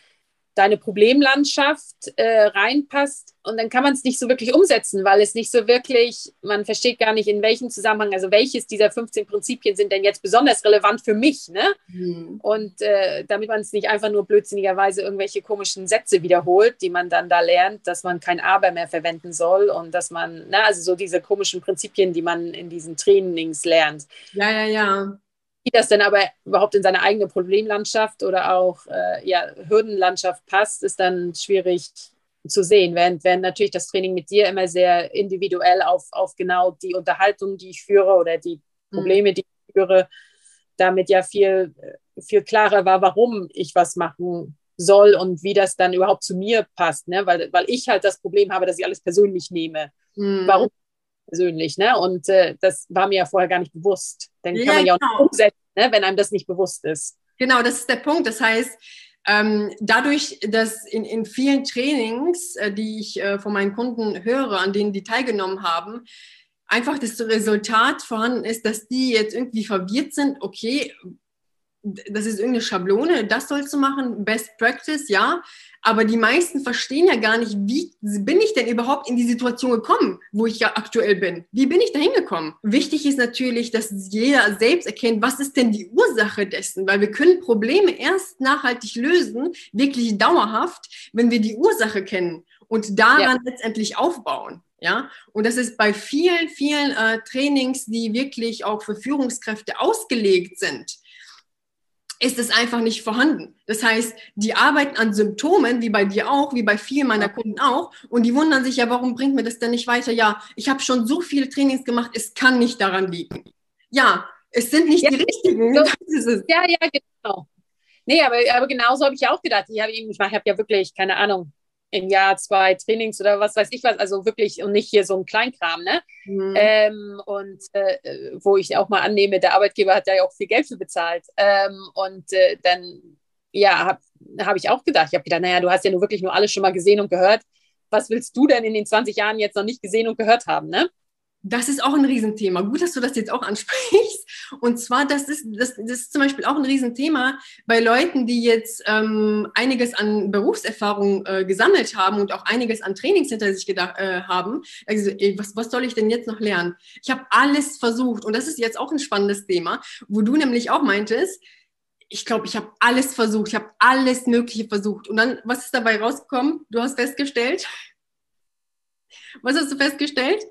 S2: deine Problemlandschaft äh, reinpasst, und dann kann man es nicht so wirklich umsetzen, weil es nicht so wirklich, man versteht gar nicht, in welchem Zusammenhang, also welches dieser 15 Prinzipien sind denn jetzt besonders relevant für mich. Ne? Mhm. Und äh, damit man es nicht einfach nur blödsinnigerweise irgendwelche komischen Sätze wiederholt, die man dann da lernt, dass man kein Aber mehr verwenden soll und dass man, na, also so diese komischen Prinzipien, die man in diesen Trainings lernt.
S1: Ja, ja, ja
S2: wie das denn aber überhaupt in seine eigene Problemlandschaft oder auch äh, ja, Hürdenlandschaft passt, ist dann schwierig zu sehen, während, während natürlich das Training mit dir immer sehr individuell auf, auf genau die Unterhaltung, die ich führe oder die mhm. Probleme, die ich führe, damit ja viel, viel klarer war, warum ich was machen soll und wie das dann überhaupt zu mir passt, ne? weil, weil ich halt das Problem habe, dass ich alles persönlich nehme. Mhm. Warum persönlich? Ne? Und äh, das war mir ja vorher gar nicht bewusst. Dann kann ja, man ja auch genau. nicht umsetzen, ne? wenn einem das nicht bewusst ist.
S1: Genau, das ist der Punkt. Das heißt, ähm, dadurch, dass in, in vielen Trainings, äh, die ich äh, von meinen Kunden höre, an denen die teilgenommen haben, einfach das Resultat vorhanden ist, dass die jetzt irgendwie verwirrt sind, okay, das ist irgendeine Schablone, das sollst du machen, Best Practice, ja. Aber die meisten verstehen ja gar nicht, wie bin ich denn überhaupt in die Situation gekommen, wo ich ja aktuell bin? Wie bin ich da hingekommen? Wichtig ist natürlich, dass jeder selbst erkennt, was ist denn die Ursache dessen? Weil wir können Probleme erst nachhaltig lösen, wirklich dauerhaft, wenn wir die Ursache kennen und daran ja. letztendlich aufbauen. Ja, und das ist bei vielen, vielen äh, Trainings, die wirklich auch für Führungskräfte ausgelegt sind ist es einfach nicht vorhanden. Das heißt, die arbeiten an Symptomen, wie bei dir auch, wie bei vielen meiner Kunden auch, und die wundern sich ja, warum bringt mir das denn nicht weiter? Ja, ich habe schon so viele Trainings gemacht, es kann nicht daran liegen. Ja, es sind nicht ja, die richtigen.
S2: So, ja, ja, genau. Nee, aber, aber genauso habe ich auch gedacht. Ich habe ich habe ja wirklich, keine Ahnung, im Jahr zwei Trainings oder was weiß ich was, also wirklich und nicht hier so ein Kleinkram, ne? Mhm. Ähm, und äh, wo ich auch mal annehme, der Arbeitgeber hat ja auch viel Geld für bezahlt. Ähm, und äh, dann, ja, habe hab ich auch gedacht, ich habe gedacht, naja, du hast ja nur wirklich nur alles schon mal gesehen und gehört. Was willst du denn in den 20 Jahren jetzt noch nicht gesehen und gehört haben, ne?
S1: Das ist auch ein Riesenthema. Gut, dass du das jetzt auch ansprichst. Und zwar, das ist, das, das ist zum Beispiel auch ein Riesenthema bei Leuten, die jetzt ähm, einiges an Berufserfahrung äh, gesammelt haben und auch einiges an Trainings hinter sich gedacht äh, haben. Also, ey, was, was soll ich denn jetzt noch lernen? Ich habe alles versucht. Und das ist jetzt auch ein spannendes Thema, wo du nämlich auch meintest, ich glaube, ich habe alles versucht. Ich habe alles Mögliche versucht. Und dann, was ist dabei rausgekommen? Du hast festgestellt. Was hast du festgestellt?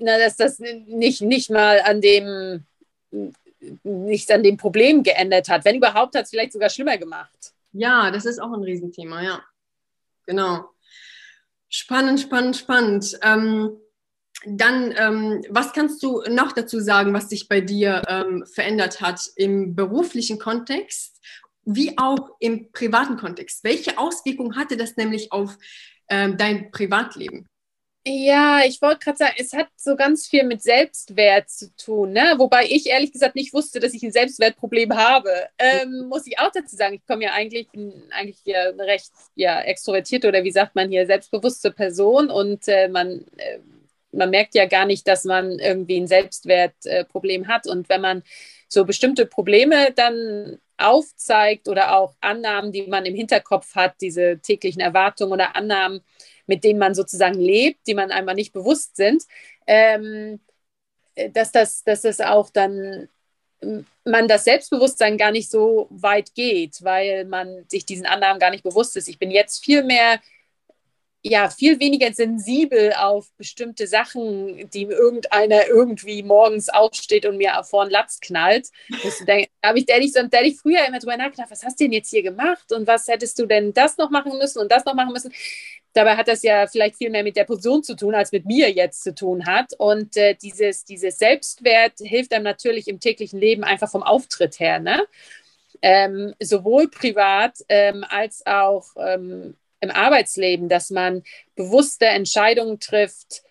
S2: Na, dass das nicht, nicht mal an dem nichts an dem Problem geändert hat. Wenn überhaupt, hat es vielleicht sogar schlimmer gemacht.
S1: Ja, das ist auch ein Riesenthema, ja. Genau. Spannend, spannend, spannend. Ähm, dann, ähm, was kannst du noch dazu sagen, was sich bei dir ähm, verändert hat im beruflichen Kontext, wie auch im privaten Kontext? Welche Auswirkungen hatte das nämlich auf ähm, dein Privatleben?
S2: Ja, ich wollte gerade sagen, es hat so ganz viel mit Selbstwert zu tun, ne? wobei ich ehrlich gesagt nicht wusste, dass ich ein Selbstwertproblem habe. Ähm, muss ich auch dazu sagen, ich komme ja eigentlich, bin eigentlich ja eine recht ja, extrovertierte oder wie sagt man hier, selbstbewusste Person und äh, man, äh, man merkt ja gar nicht, dass man irgendwie ein Selbstwertproblem äh, hat. Und wenn man so bestimmte Probleme dann aufzeigt oder auch Annahmen, die man im Hinterkopf hat, diese täglichen Erwartungen oder Annahmen, mit denen man sozusagen lebt, die man einmal nicht bewusst sind, ähm, dass, das, dass das auch dann man das Selbstbewusstsein gar nicht so weit geht, weil man sich diesen Annahmen gar nicht bewusst ist. Ich bin jetzt viel mehr ja viel weniger sensibel auf bestimmte Sachen, die irgendeiner irgendwie morgens aufsteht und mir vor den Latz knallt. Da habe ich ehrlich, ehrlich früher immer drüber nachgedacht, was hast du denn jetzt hier gemacht und was hättest du denn das noch machen müssen und das noch machen müssen. Dabei hat das ja vielleicht viel mehr mit der Person zu tun, als mit mir jetzt zu tun hat. Und äh, dieses, dieses Selbstwert hilft einem natürlich im täglichen Leben einfach vom Auftritt her. Ne? Ähm, sowohl privat ähm, als auch ähm, im Arbeitsleben, dass man bewusste Entscheidungen trifft.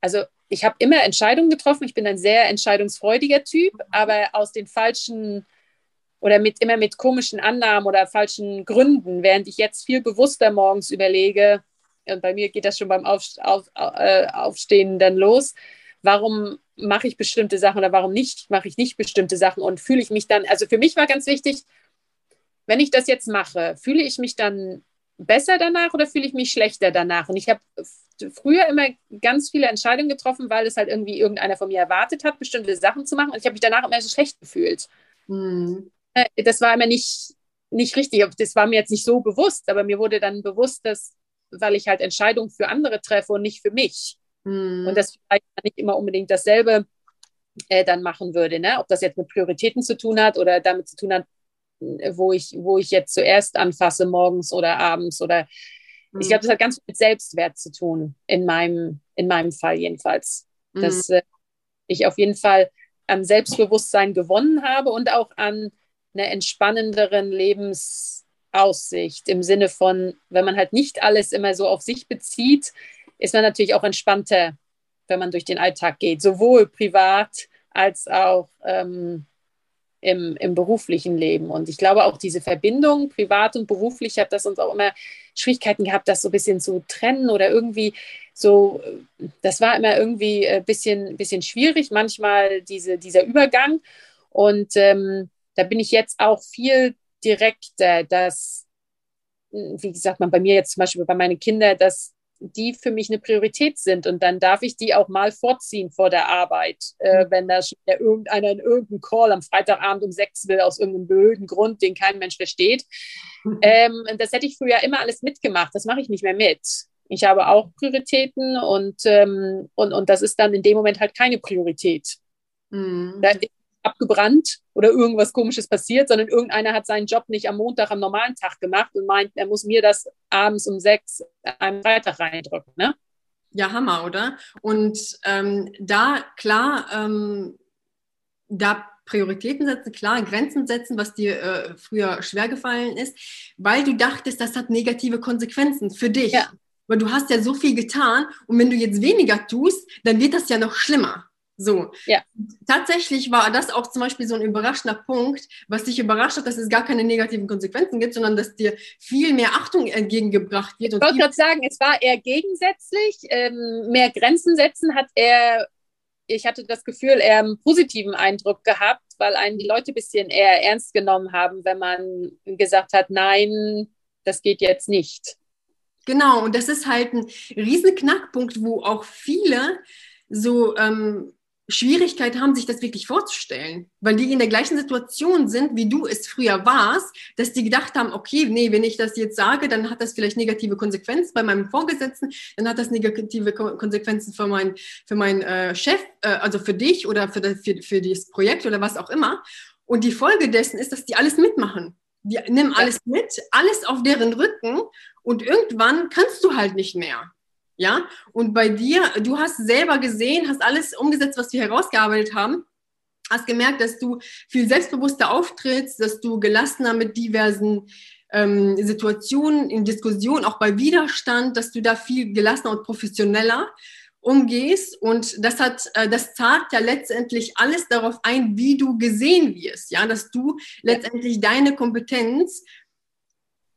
S2: Also ich habe immer Entscheidungen getroffen. Ich bin ein sehr entscheidungsfreudiger Typ, aber aus den falschen oder mit immer mit komischen Annahmen oder falschen Gründen, während ich jetzt viel bewusster morgens überlege, und bei mir geht das schon beim auf, auf, äh, Aufstehen dann los, warum mache ich bestimmte Sachen oder warum nicht, mache ich nicht bestimmte Sachen und fühle ich mich dann, also für mich war ganz wichtig, wenn ich das jetzt mache, fühle ich mich dann besser danach oder fühle ich mich schlechter danach? Und ich habe früher immer ganz viele Entscheidungen getroffen, weil es halt irgendwie irgendeiner von mir erwartet hat, bestimmte Sachen zu machen. Und ich habe mich danach immer so schlecht gefühlt. Mhm. Das war immer nicht, nicht richtig. Das war mir jetzt nicht so bewusst, aber mir wurde dann bewusst, dass, weil ich halt Entscheidungen für andere treffe und nicht für mich. Mhm. Und das vielleicht nicht immer unbedingt dasselbe äh, dann machen würde. Ne? Ob das jetzt mit Prioritäten zu tun hat oder damit zu tun hat, wo ich, wo ich jetzt zuerst anfasse, morgens oder abends oder mhm. ich glaube, das hat ganz viel mit Selbstwert zu tun, in meinem, in meinem Fall jedenfalls. Mhm. Dass äh, ich auf jeden Fall an Selbstbewusstsein gewonnen habe und auch an einer entspannenderen Lebensaussicht im Sinne von, wenn man halt nicht alles immer so auf sich bezieht, ist man natürlich auch entspannter, wenn man durch den Alltag geht, sowohl privat als auch ähm, im, im beruflichen Leben. Und ich glaube auch diese Verbindung, privat und beruflich, hat das uns auch immer Schwierigkeiten gehabt, das so ein bisschen zu trennen oder irgendwie so, das war immer irgendwie ein bisschen, bisschen schwierig, manchmal diese, dieser Übergang. Und ähm, da bin ich jetzt auch viel direkter, dass, wie gesagt, man bei mir jetzt zum Beispiel bei meinen Kindern, dass die für mich eine Priorität sind. Und dann darf ich die auch mal vorziehen vor der Arbeit, äh, mhm. wenn da schon irgendeiner in irgendeinem Call am Freitagabend um sechs will, aus irgendeinem blöden Grund, den kein Mensch versteht. Mhm. Ähm, das hätte ich früher immer alles mitgemacht. Das mache ich nicht mehr mit. Ich habe auch Prioritäten und, ähm, und, und das ist dann in dem Moment halt keine Priorität. Mhm. Da abgebrannt oder irgendwas Komisches passiert, sondern irgendeiner hat seinen Job nicht am Montag am normalen Tag gemacht und meint, er muss mir das abends um sechs am Freitag reindrücken. Ne?
S1: Ja, Hammer, oder? Und ähm, da klar, ähm, da Prioritäten setzen, klar, Grenzen setzen, was dir äh, früher schwer gefallen ist, weil du dachtest, das hat negative Konsequenzen für dich. Ja. Weil du hast ja so viel getan und wenn du jetzt weniger tust, dann wird das ja noch schlimmer. So. Ja. Tatsächlich war das auch zum Beispiel so ein überraschender Punkt, was dich überrascht hat, dass es gar keine negativen Konsequenzen gibt, sondern dass dir viel mehr Achtung entgegengebracht wird.
S2: ich wollte gerade sagen, es war eher gegensätzlich. Ähm, mehr Grenzen setzen hat er, ich hatte das Gefühl, eher einen positiven Eindruck gehabt, weil einen die Leute ein bisschen eher ernst genommen haben, wenn man gesagt hat, nein, das geht jetzt nicht.
S1: Genau, und das ist halt ein riesen Knackpunkt, wo auch viele so ähm, Schwierigkeit haben, sich das wirklich vorzustellen, weil die in der gleichen Situation sind, wie du es früher warst, dass die gedacht haben, okay, nee, wenn ich das jetzt sage, dann hat das vielleicht negative Konsequenzen bei meinem Vorgesetzten, dann hat das negative Konsequenzen für meinen für meinen äh, Chef, äh, also für dich oder für, das, für, für dieses Projekt oder was auch immer. Und die Folge dessen ist, dass die alles mitmachen. Die nehmen alles mit, alles auf deren Rücken und irgendwann kannst du halt nicht mehr. Ja, und bei dir, du hast selber gesehen, hast alles umgesetzt, was wir herausgearbeitet haben, hast gemerkt, dass du viel selbstbewusster auftrittst, dass du gelassener mit diversen ähm, Situationen in Diskussionen, auch bei Widerstand, dass du da viel gelassener und professioneller umgehst. Und das hat, äh, das zahlt ja letztendlich alles darauf ein, wie du gesehen wirst, ja, dass du letztendlich deine Kompetenz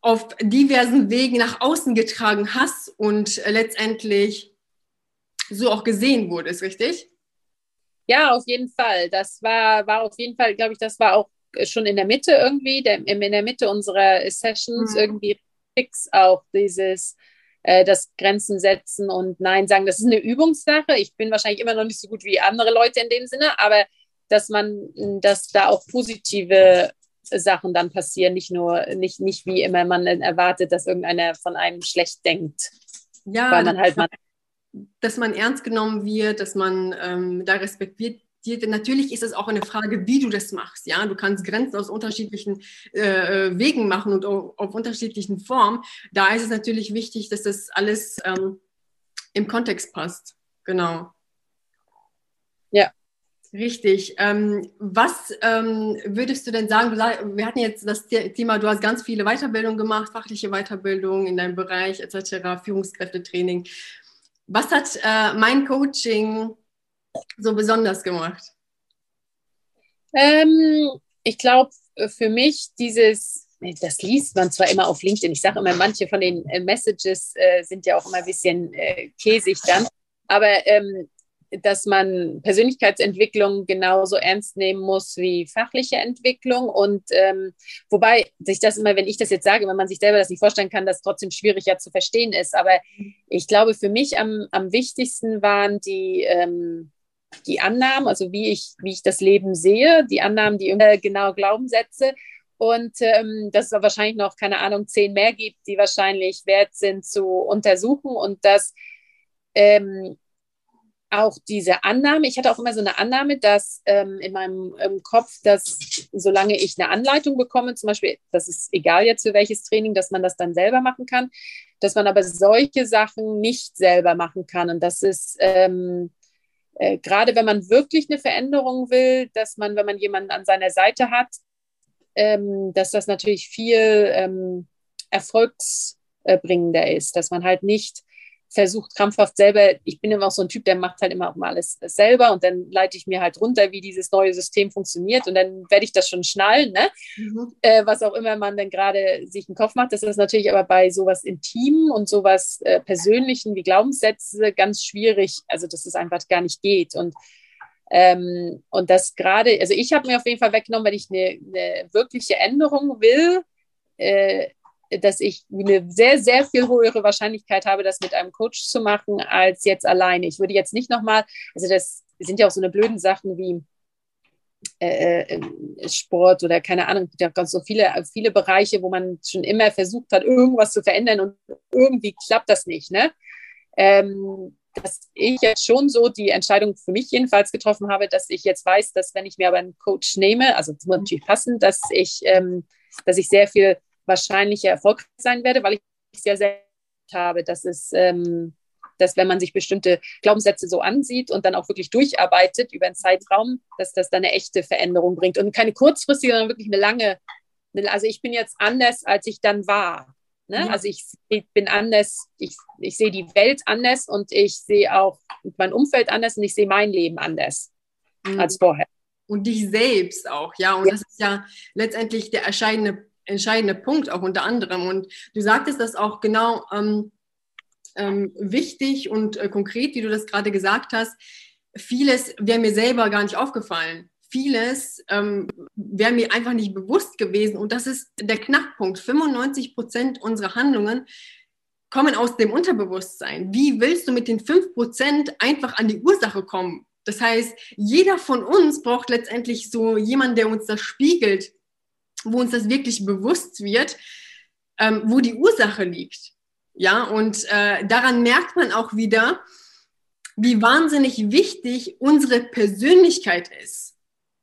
S1: auf diversen Wegen nach außen getragen hast und äh, letztendlich so auch gesehen wurdest, richtig?
S2: Ja, auf jeden Fall. Das war, war auf jeden Fall, glaube ich, das war auch schon in der Mitte irgendwie, der, in der Mitte unserer Sessions mhm. irgendwie fix auch dieses, äh, das Grenzen setzen und Nein sagen. Das ist eine Übungssache. Ich bin wahrscheinlich immer noch nicht so gut wie andere Leute in dem Sinne, aber dass man, dass da auch positive Sachen dann passieren, nicht nur, nicht, nicht wie immer man erwartet, dass irgendeiner von einem schlecht denkt.
S1: Ja, weil man halt man dass man ernst genommen wird, dass man ähm, da respektiert Natürlich ist es auch eine Frage, wie du das machst. Ja, du kannst Grenzen aus unterschiedlichen äh, äh Wegen machen und auf, auf, unterschiedlichen Formen. Da ist es natürlich wichtig, dass das alles ähm, im Kontext passt. Genau.
S2: Ja.
S1: Richtig. Ähm, was ähm, würdest du denn sagen? Wir hatten jetzt das Thema, du hast ganz viele Weiterbildungen gemacht, fachliche Weiterbildung in deinem Bereich etc., Führungskräftetraining. Was hat äh, mein Coaching so besonders gemacht?
S2: Ähm, ich glaube, für mich dieses, das liest man zwar immer auf LinkedIn, ich sage immer, manche von den äh, Messages äh, sind ja auch immer ein bisschen äh, käsig dann, aber ähm, dass man Persönlichkeitsentwicklung genauso ernst nehmen muss wie fachliche Entwicklung. Und ähm, wobei sich das immer, wenn ich das jetzt sage, wenn man sich selber das nicht vorstellen kann, das trotzdem schwieriger zu verstehen ist. Aber ich glaube, für mich am, am wichtigsten waren die, ähm, die Annahmen, also wie ich, wie ich das Leben sehe, die Annahmen, die immer genau Glaubenssätze. Und ähm, dass es wahrscheinlich noch, keine Ahnung, zehn mehr gibt, die wahrscheinlich wert sind zu untersuchen und dass ähm, auch diese Annahme, ich hatte auch immer so eine Annahme, dass ähm, in meinem ähm, Kopf, dass solange ich eine Anleitung bekomme, zum Beispiel, das ist egal jetzt für welches Training, dass man das dann selber machen kann, dass man aber solche Sachen nicht selber machen kann. Und das ist ähm, äh, gerade, wenn man wirklich eine Veränderung will, dass man, wenn man jemanden an seiner Seite hat, ähm, dass das natürlich viel ähm, erfolgsbringender ist, dass man halt nicht versucht krampfhaft selber, ich bin immer auch so ein Typ, der macht halt immer auch mal alles selber und dann leite ich mir halt runter, wie dieses neue System funktioniert und dann werde ich das schon schnallen, ne? Mhm. Äh, was auch immer man dann gerade sich im Kopf macht. Das ist natürlich aber bei sowas Intimen und sowas äh, Persönlichen wie Glaubenssätze ganz schwierig, also dass es einfach gar nicht geht und ähm, und das gerade, also ich habe mir auf jeden Fall weggenommen, wenn ich eine, eine wirkliche Änderung will, äh, dass ich eine sehr, sehr viel höhere Wahrscheinlichkeit habe, das mit einem Coach zu machen, als jetzt alleine. Ich würde jetzt nicht nochmal, also das sind ja auch so eine blöden Sachen wie äh, äh Sport oder keine Ahnung, gibt ganz so viele, viele Bereiche, wo man schon immer versucht hat, irgendwas zu verändern und irgendwie klappt das nicht. Ne? Ähm, dass ich jetzt schon so die Entscheidung für mich jedenfalls getroffen habe, dass ich jetzt weiß, dass wenn ich mir aber einen Coach nehme, also das muss natürlich passen, dass ich, ähm, dass ich sehr viel wahrscheinlich erfolgreich sein werde, weil ich sehr, sehr habe, dass es, ähm, dass wenn man sich bestimmte Glaubenssätze so ansieht und dann auch wirklich durcharbeitet über einen Zeitraum, dass das dann eine echte Veränderung bringt und keine kurzfristige, sondern wirklich eine lange. Also ich bin jetzt anders, als ich dann war. Ne? Ja. Also ich, ich, bin anders, ich, ich sehe die Welt anders und ich sehe auch mein Umfeld anders und ich sehe mein Leben anders mhm. als vorher.
S1: Und dich selbst auch, ja. Und ja. das ist ja letztendlich der erscheinende entscheidende Punkt auch unter anderem. Und du sagtest das auch genau ähm, ähm, wichtig und äh, konkret, wie du das gerade gesagt hast. Vieles wäre mir selber gar nicht aufgefallen. Vieles ähm, wäre mir einfach nicht bewusst gewesen. Und das ist der Knackpunkt. 95 Prozent unserer Handlungen kommen aus dem Unterbewusstsein. Wie willst du mit den 5 Prozent einfach an die Ursache kommen? Das heißt, jeder von uns braucht letztendlich so jemanden, der uns das spiegelt, wo uns das wirklich bewusst wird, ähm, wo die Ursache liegt. Ja, und äh, daran merkt man auch wieder, wie wahnsinnig wichtig unsere Persönlichkeit ist.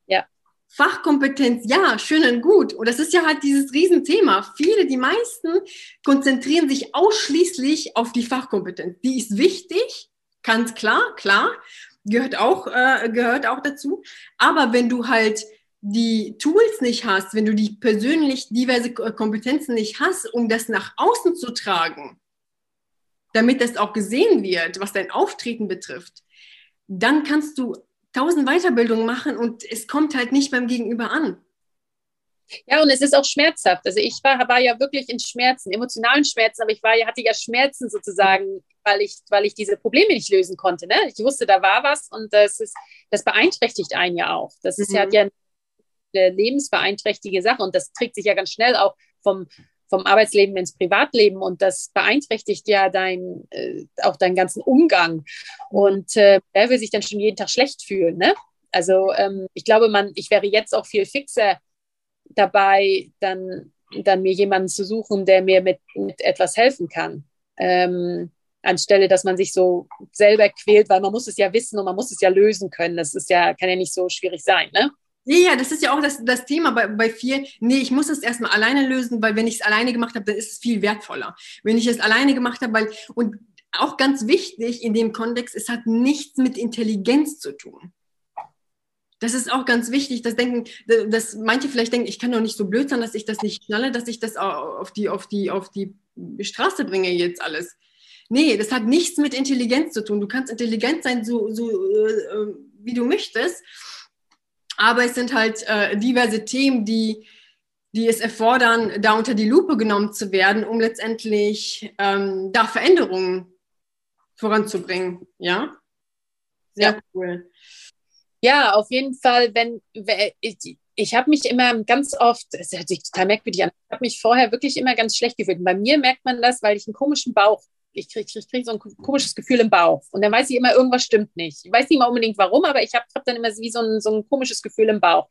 S2: Ja.
S1: Fachkompetenz, ja, schön und gut. Und das ist ja halt dieses Riesenthema. Viele, die meisten konzentrieren sich ausschließlich auf die Fachkompetenz. Die ist wichtig, ganz klar, klar, gehört auch, äh, gehört auch dazu. Aber wenn du halt die Tools nicht hast, wenn du die persönlich diverse Kompetenzen nicht hast, um das nach außen zu tragen, damit das auch gesehen wird, was dein Auftreten betrifft, dann kannst du tausend Weiterbildungen machen und es kommt halt nicht beim Gegenüber an.
S2: Ja, und es ist auch schmerzhaft. Also ich war, war ja wirklich in Schmerzen, emotionalen Schmerzen, aber ich war, hatte ja Schmerzen sozusagen, weil ich, weil ich diese Probleme nicht lösen konnte. Ne? Ich wusste, da war was und das ist, das beeinträchtigt einen ja auch. Das ist mhm. ja eine lebensbeeinträchtige Sache und das trägt sich ja ganz schnell auch vom, vom Arbeitsleben ins Privatleben und das beeinträchtigt ja dein, äh, auch deinen ganzen Umgang. Und äh, er will sich dann schon jeden Tag schlecht fühlen. Ne? Also ähm, ich glaube, man, ich wäre jetzt auch viel fixer dabei, dann, dann mir jemanden zu suchen, der mir mit, mit etwas helfen kann. Ähm, anstelle, dass man sich so selber quält, weil man muss es ja wissen und man muss es ja lösen können. Das ist ja, kann ja nicht so schwierig sein, ne?
S1: Ja, ja, das ist ja auch das, das Thema bei, bei vielen. Nee, ich muss es erstmal alleine lösen, weil wenn ich es alleine gemacht habe, dann ist es viel wertvoller. Wenn ich es alleine gemacht habe, weil, und auch ganz wichtig in dem Kontext, es hat nichts mit Intelligenz zu tun. Das ist auch ganz wichtig, das denken, dass manche vielleicht denken, ich kann doch nicht so blöd sein, dass ich das nicht schnalle, dass ich das auf die, auf die, auf die Straße bringe jetzt alles. Nee, das hat nichts mit Intelligenz zu tun. Du kannst intelligent sein, so, so äh, wie du möchtest. Aber es sind halt äh, diverse Themen, die, die es erfordern, da unter die Lupe genommen zu werden, um letztendlich ähm, da Veränderungen voranzubringen. Ja?
S2: Sehr ja. cool. Ja, auf jeden Fall, wenn, ich, ich habe mich immer ganz oft, es hört sich total merkwürdig an, ich habe mich vorher wirklich immer ganz schlecht gefühlt. Und bei mir merkt man das, weil ich einen komischen Bauch ich kriege krieg, krieg so ein komisches Gefühl im Bauch. Und dann weiß ich immer, irgendwas stimmt nicht. Ich weiß nicht mal unbedingt warum, aber ich habe hab dann immer wie so ein, so ein komisches Gefühl im Bauch.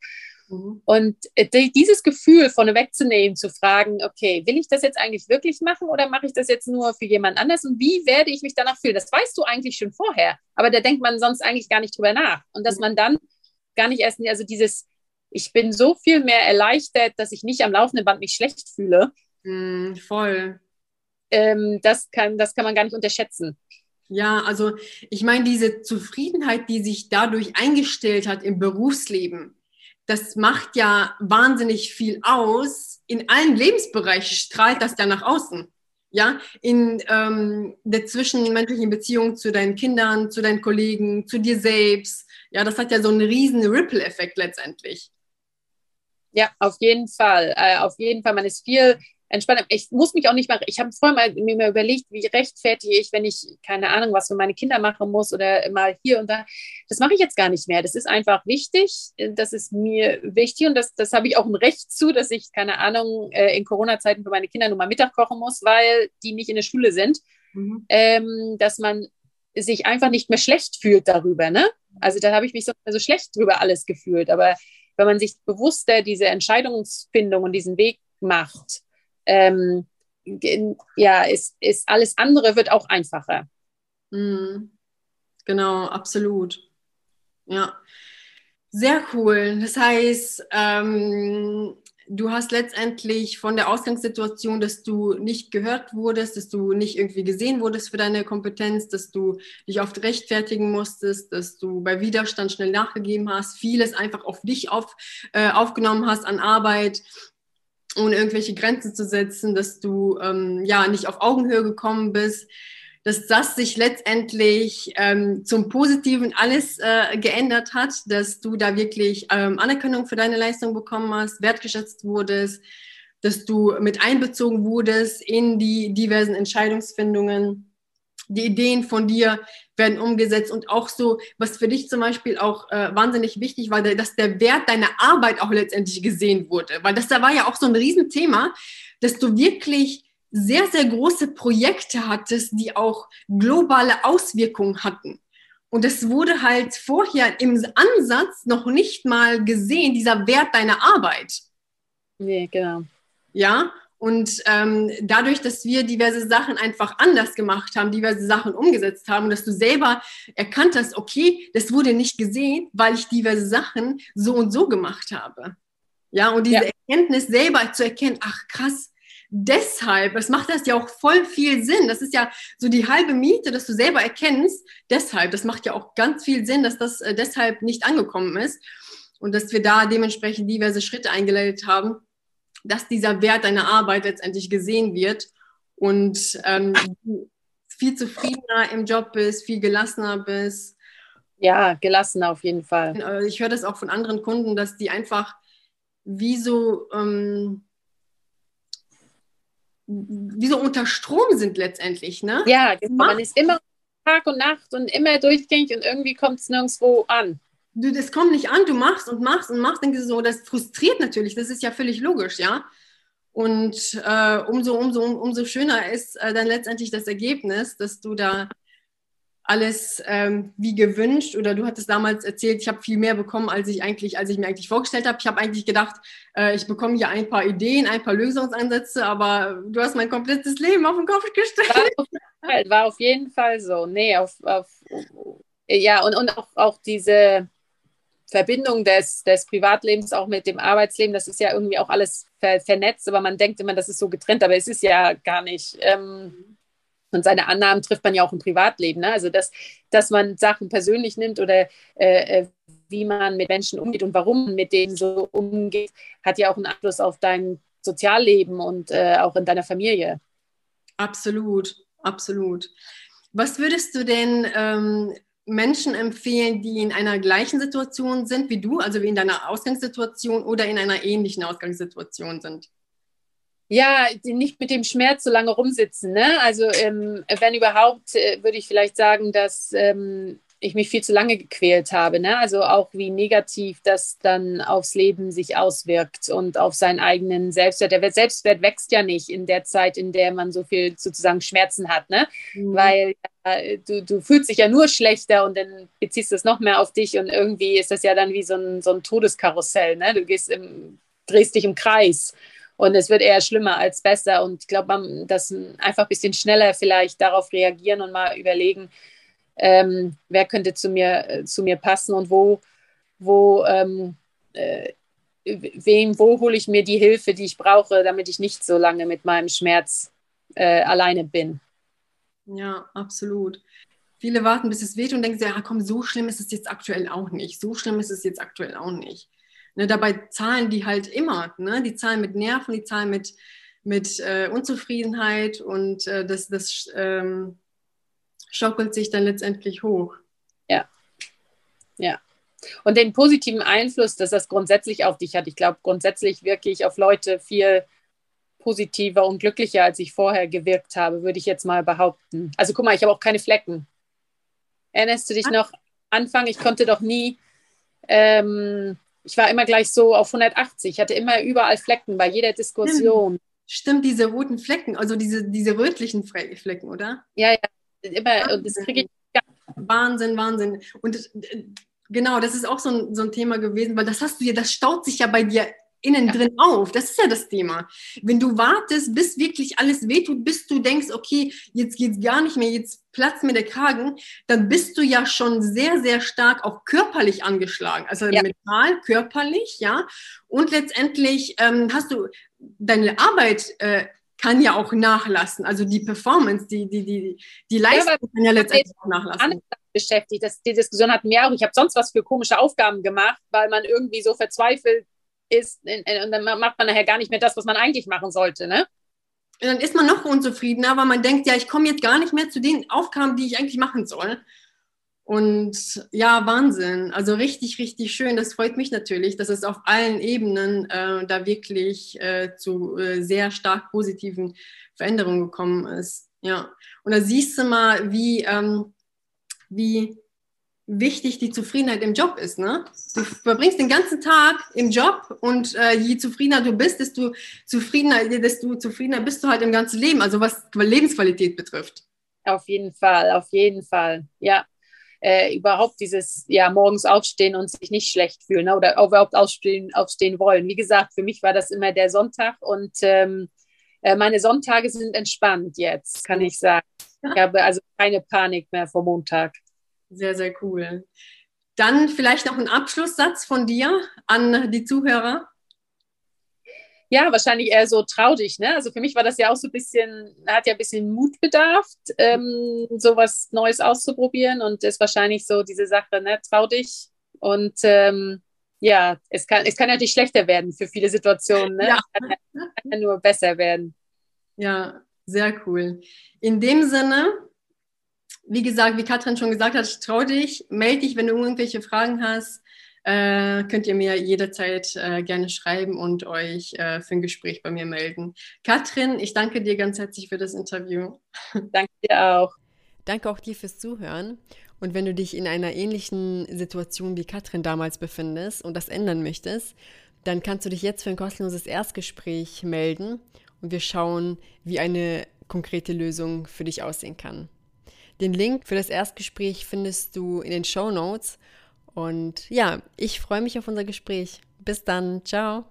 S2: Mhm. Und äh, dieses Gefühl vorne wegzunehmen, zu fragen, okay, will ich das jetzt eigentlich wirklich machen oder mache ich das jetzt nur für jemand anders und wie werde ich mich danach fühlen? Das weißt du eigentlich schon vorher, aber da denkt man sonst eigentlich gar nicht drüber nach. Und dass mhm. man dann gar nicht erst, also dieses, ich bin so viel mehr erleichtert, dass ich nicht am laufenden Band mich schlecht fühle.
S1: Mhm, voll
S2: ähm, das, kann, das kann man gar nicht unterschätzen.
S1: Ja, also ich meine, diese Zufriedenheit, die sich dadurch eingestellt hat im Berufsleben, das macht ja wahnsinnig viel aus. In allen Lebensbereichen strahlt das dann nach außen. Ja, in ähm, der zwischenmenschlichen Beziehung zu deinen Kindern, zu deinen Kollegen, zu dir selbst. Ja, das hat ja so einen riesen Ripple-Effekt letztendlich.
S2: Ja, auf jeden Fall. Äh, auf jeden Fall. Man ist viel entspannt. Ich muss mich auch nicht mal, ich habe vorher mal mir mal überlegt, wie rechtfertige ich, wenn ich keine Ahnung, was für meine Kinder machen muss oder mal hier und da. Das mache ich jetzt gar nicht mehr. Das ist einfach wichtig. Das ist mir wichtig und das, das habe ich auch ein Recht zu, dass ich, keine Ahnung, äh, in Corona-Zeiten für meine Kinder nur mal Mittag kochen muss, weil die nicht in der Schule sind. Mhm. Ähm, dass man sich einfach nicht mehr schlecht fühlt darüber. Ne? Also da habe ich mich so, so schlecht drüber alles gefühlt. Aber wenn man sich bewusster diese Entscheidungsfindung und diesen Weg macht, ähm, ja, ist, ist alles andere wird auch einfacher.
S1: Mhm. Genau, absolut. Ja, sehr cool. Das heißt, ähm, du hast letztendlich von der Ausgangssituation, dass du nicht gehört wurdest, dass du nicht irgendwie gesehen wurdest für deine Kompetenz, dass du dich oft rechtfertigen musstest, dass du bei Widerstand schnell nachgegeben hast, vieles einfach auf dich auf, äh, aufgenommen hast an Arbeit, ohne irgendwelche Grenzen zu setzen, dass du ähm, ja nicht auf Augenhöhe gekommen bist, dass das sich letztendlich ähm, zum Positiven alles äh, geändert hat, dass du da wirklich ähm, Anerkennung für deine Leistung bekommen hast, wertgeschätzt wurdest, dass du mit einbezogen wurdest in die diversen Entscheidungsfindungen die Ideen von dir werden umgesetzt und auch so, was für dich zum Beispiel auch äh, wahnsinnig wichtig war, dass der Wert deiner Arbeit auch letztendlich gesehen wurde, weil das da war ja auch so ein Riesenthema, dass du wirklich sehr, sehr große Projekte hattest, die auch globale Auswirkungen hatten. Und es wurde halt vorher im Ansatz noch nicht mal gesehen, dieser Wert deiner Arbeit.
S2: Nee, genau.
S1: Ja, und ähm, dadurch, dass wir diverse Sachen einfach anders gemacht haben, diverse Sachen umgesetzt haben, dass du selber erkannt hast, okay, das wurde nicht gesehen, weil ich diverse Sachen so und so gemacht habe. Ja, und diese ja. Erkenntnis selber zu erkennen, ach krass, deshalb, das macht das ja auch voll viel Sinn. Das ist ja so die halbe Miete, dass du selber erkennst, deshalb, das macht ja auch ganz viel Sinn, dass das äh, deshalb nicht angekommen ist und dass wir da dementsprechend diverse Schritte eingeleitet haben dass dieser Wert deiner Arbeit letztendlich gesehen wird und ähm, viel zufriedener im Job bist, viel gelassener bist.
S2: Ja, gelassener auf jeden Fall.
S1: Äh, ich höre das auch von anderen Kunden, dass die einfach wie so, ähm, wie so unter Strom sind letztendlich. Ne?
S2: Ja, genau. man ist immer Tag und Nacht und immer durchgängig und irgendwie kommt es nirgendwo an
S1: du, das kommt nicht an, du machst und machst und machst, denkst du so, das frustriert natürlich, das ist ja völlig logisch, ja. Und äh, umso, umso, um, umso schöner ist äh, dann letztendlich das Ergebnis, dass du da alles ähm, wie gewünscht oder du hattest damals erzählt, ich habe viel mehr bekommen, als ich eigentlich, als ich mir eigentlich vorgestellt habe. Ich habe eigentlich gedacht, äh, ich bekomme hier ein paar Ideen, ein paar Lösungsansätze, aber du hast mein komplettes Leben auf den Kopf gestellt.
S2: War auf jeden Fall, war auf jeden Fall so. Nee, auf, auf ja, und, und auch, auch diese, Verbindung des, des Privatlebens auch mit dem Arbeitsleben, das ist ja irgendwie auch alles ver vernetzt, aber man denkt immer, das ist so getrennt, aber es ist ja gar nicht. Ähm, und seine Annahmen trifft man ja auch im Privatleben. Ne? Also, dass, dass man Sachen persönlich nimmt oder äh, äh, wie man mit Menschen umgeht und warum man mit denen so umgeht, hat ja auch einen Einfluss auf dein Sozialleben und äh, auch in deiner Familie.
S1: Absolut, absolut. Was würdest du denn ähm, Menschen empfehlen, die in einer gleichen Situation sind wie du, also wie in deiner Ausgangssituation oder in einer ähnlichen Ausgangssituation sind?
S2: Ja, nicht mit dem Schmerz so lange rumsitzen. Ne? Also ähm, wenn überhaupt, äh, würde ich vielleicht sagen, dass ähm, ich mich viel zu lange gequält habe. Ne? Also auch wie negativ das dann aufs Leben sich auswirkt und auf seinen eigenen Selbstwert. Der Selbstwert wächst ja nicht in der Zeit, in der man so viel sozusagen Schmerzen hat, ne? Mhm. Weil äh, du, du fühlst dich ja nur schlechter und dann beziehst du es noch mehr auf dich und irgendwie ist das ja dann wie so ein, so ein Todeskarussell. Ne? Du gehst im, drehst dich im Kreis. Und es wird eher schlimmer als besser. Und ich glaube, dass einfach ein bisschen schneller vielleicht darauf reagieren und mal überlegen, ähm, wer könnte zu mir, äh, zu mir passen und wo, wo, ähm, äh, wem, wo hole ich mir die Hilfe, die ich brauche, damit ich nicht so lange mit meinem Schmerz äh, alleine bin.
S1: Ja, absolut. Viele warten, bis es weht und denken, ja, komm, so schlimm ist es jetzt aktuell auch nicht. So schlimm ist es jetzt aktuell auch nicht. Ne, dabei zahlen die halt immer. Ne? Die zahlen mit Nerven, die zahlen mit, mit äh, Unzufriedenheit und äh, das, das ähm, schaukelt sich dann letztendlich hoch.
S2: Ja, ja. Und den positiven Einfluss, dass das grundsätzlich auf dich hat. Ich glaube, grundsätzlich wirklich auf Leute viel positiver und glücklicher, als ich vorher gewirkt habe, würde ich jetzt mal behaupten. Also guck mal, ich habe auch keine Flecken. Erinnerst du dich noch? Anfang, ich konnte doch nie, ähm, ich war immer gleich so auf 180. Ich hatte immer überall Flecken bei jeder Diskussion.
S1: Stimmt, diese roten Flecken, also diese, diese rötlichen Flecken, oder?
S2: Ja, ja, immer, und das kriege ich. Ja.
S1: Wahnsinn, Wahnsinn. Und äh, genau, das ist auch so ein, so ein Thema gewesen, weil das hast du ja, das staut sich ja bei dir innen ja. drin auf. Das ist ja das Thema. Wenn du wartest, bis wirklich alles wehtut, bis du denkst, okay, jetzt geht's gar nicht mehr, jetzt platzt mir der Kragen, dann bist du ja schon sehr, sehr stark auch körperlich angeschlagen. Also ja. mental, körperlich, ja. Und letztendlich ähm, hast du deine Arbeit äh, kann ja auch nachlassen. Also die Performance, die, die, die, die Leistung ja, kann ja letztendlich auch nachlassen.
S2: Beschäftigt. Das, die Diskussion hatten wir auch. Ich habe sonst was für komische Aufgaben gemacht, weil man irgendwie so verzweifelt ist und dann macht man nachher gar nicht mehr das, was man eigentlich machen sollte. Ne?
S1: Und dann ist man noch unzufriedener, weil man denkt, ja, ich komme jetzt gar nicht mehr zu den Aufgaben, die ich eigentlich machen soll. Und ja, Wahnsinn. Also richtig, richtig schön. Das freut mich natürlich, dass es auf allen Ebenen äh, da wirklich äh, zu äh, sehr stark positiven Veränderungen gekommen ist. Ja. Und da siehst du mal, wie, ähm, wie wichtig die Zufriedenheit im Job ist. Ne? Du verbringst den ganzen Tag im Job und äh, je zufriedener du bist, desto zufriedener, desto zufriedener bist du halt im ganzen Leben, also was Lebensqualität betrifft.
S2: Auf jeden Fall, auf jeden Fall, ja. Äh, überhaupt dieses, ja, morgens aufstehen und sich nicht schlecht fühlen ne? oder überhaupt aufstehen, aufstehen wollen. Wie gesagt, für mich war das immer der Sonntag und ähm, äh, meine Sonntage sind entspannt jetzt, kann ich sagen. Ich habe also keine Panik mehr vor Montag.
S1: Sehr, sehr cool. Dann vielleicht noch ein Abschlusssatz von dir an die Zuhörer
S2: ja, wahrscheinlich eher so trau dich. Ne? Also für mich war das ja auch so ein bisschen, hat ja ein bisschen Mut bedarf, ähm, sowas Neues auszuprobieren und ist wahrscheinlich so diese Sache, ne? trau dich. Und ähm, ja, es kann, es kann natürlich schlechter werden für viele Situationen. Ne? Ja. Es kann, kann ja nur besser werden.
S1: Ja, sehr cool. In dem Sinne, wie gesagt, wie Katrin schon gesagt hat, trau dich, melde dich, wenn du irgendwelche Fragen hast äh, könnt ihr mir jederzeit äh, gerne schreiben und euch äh, für ein Gespräch bei mir melden. Katrin, ich danke dir ganz herzlich für das Interview.
S2: Danke dir auch.
S3: Danke auch dir fürs Zuhören. Und wenn du dich in einer ähnlichen Situation wie Katrin damals befindest und das ändern möchtest, dann kannst du dich jetzt für ein kostenloses Erstgespräch melden und wir schauen, wie eine konkrete Lösung für dich aussehen kann. Den Link für das Erstgespräch findest du in den Show Notes und ja, ich freue mich auf unser Gespräch. Bis dann. Ciao.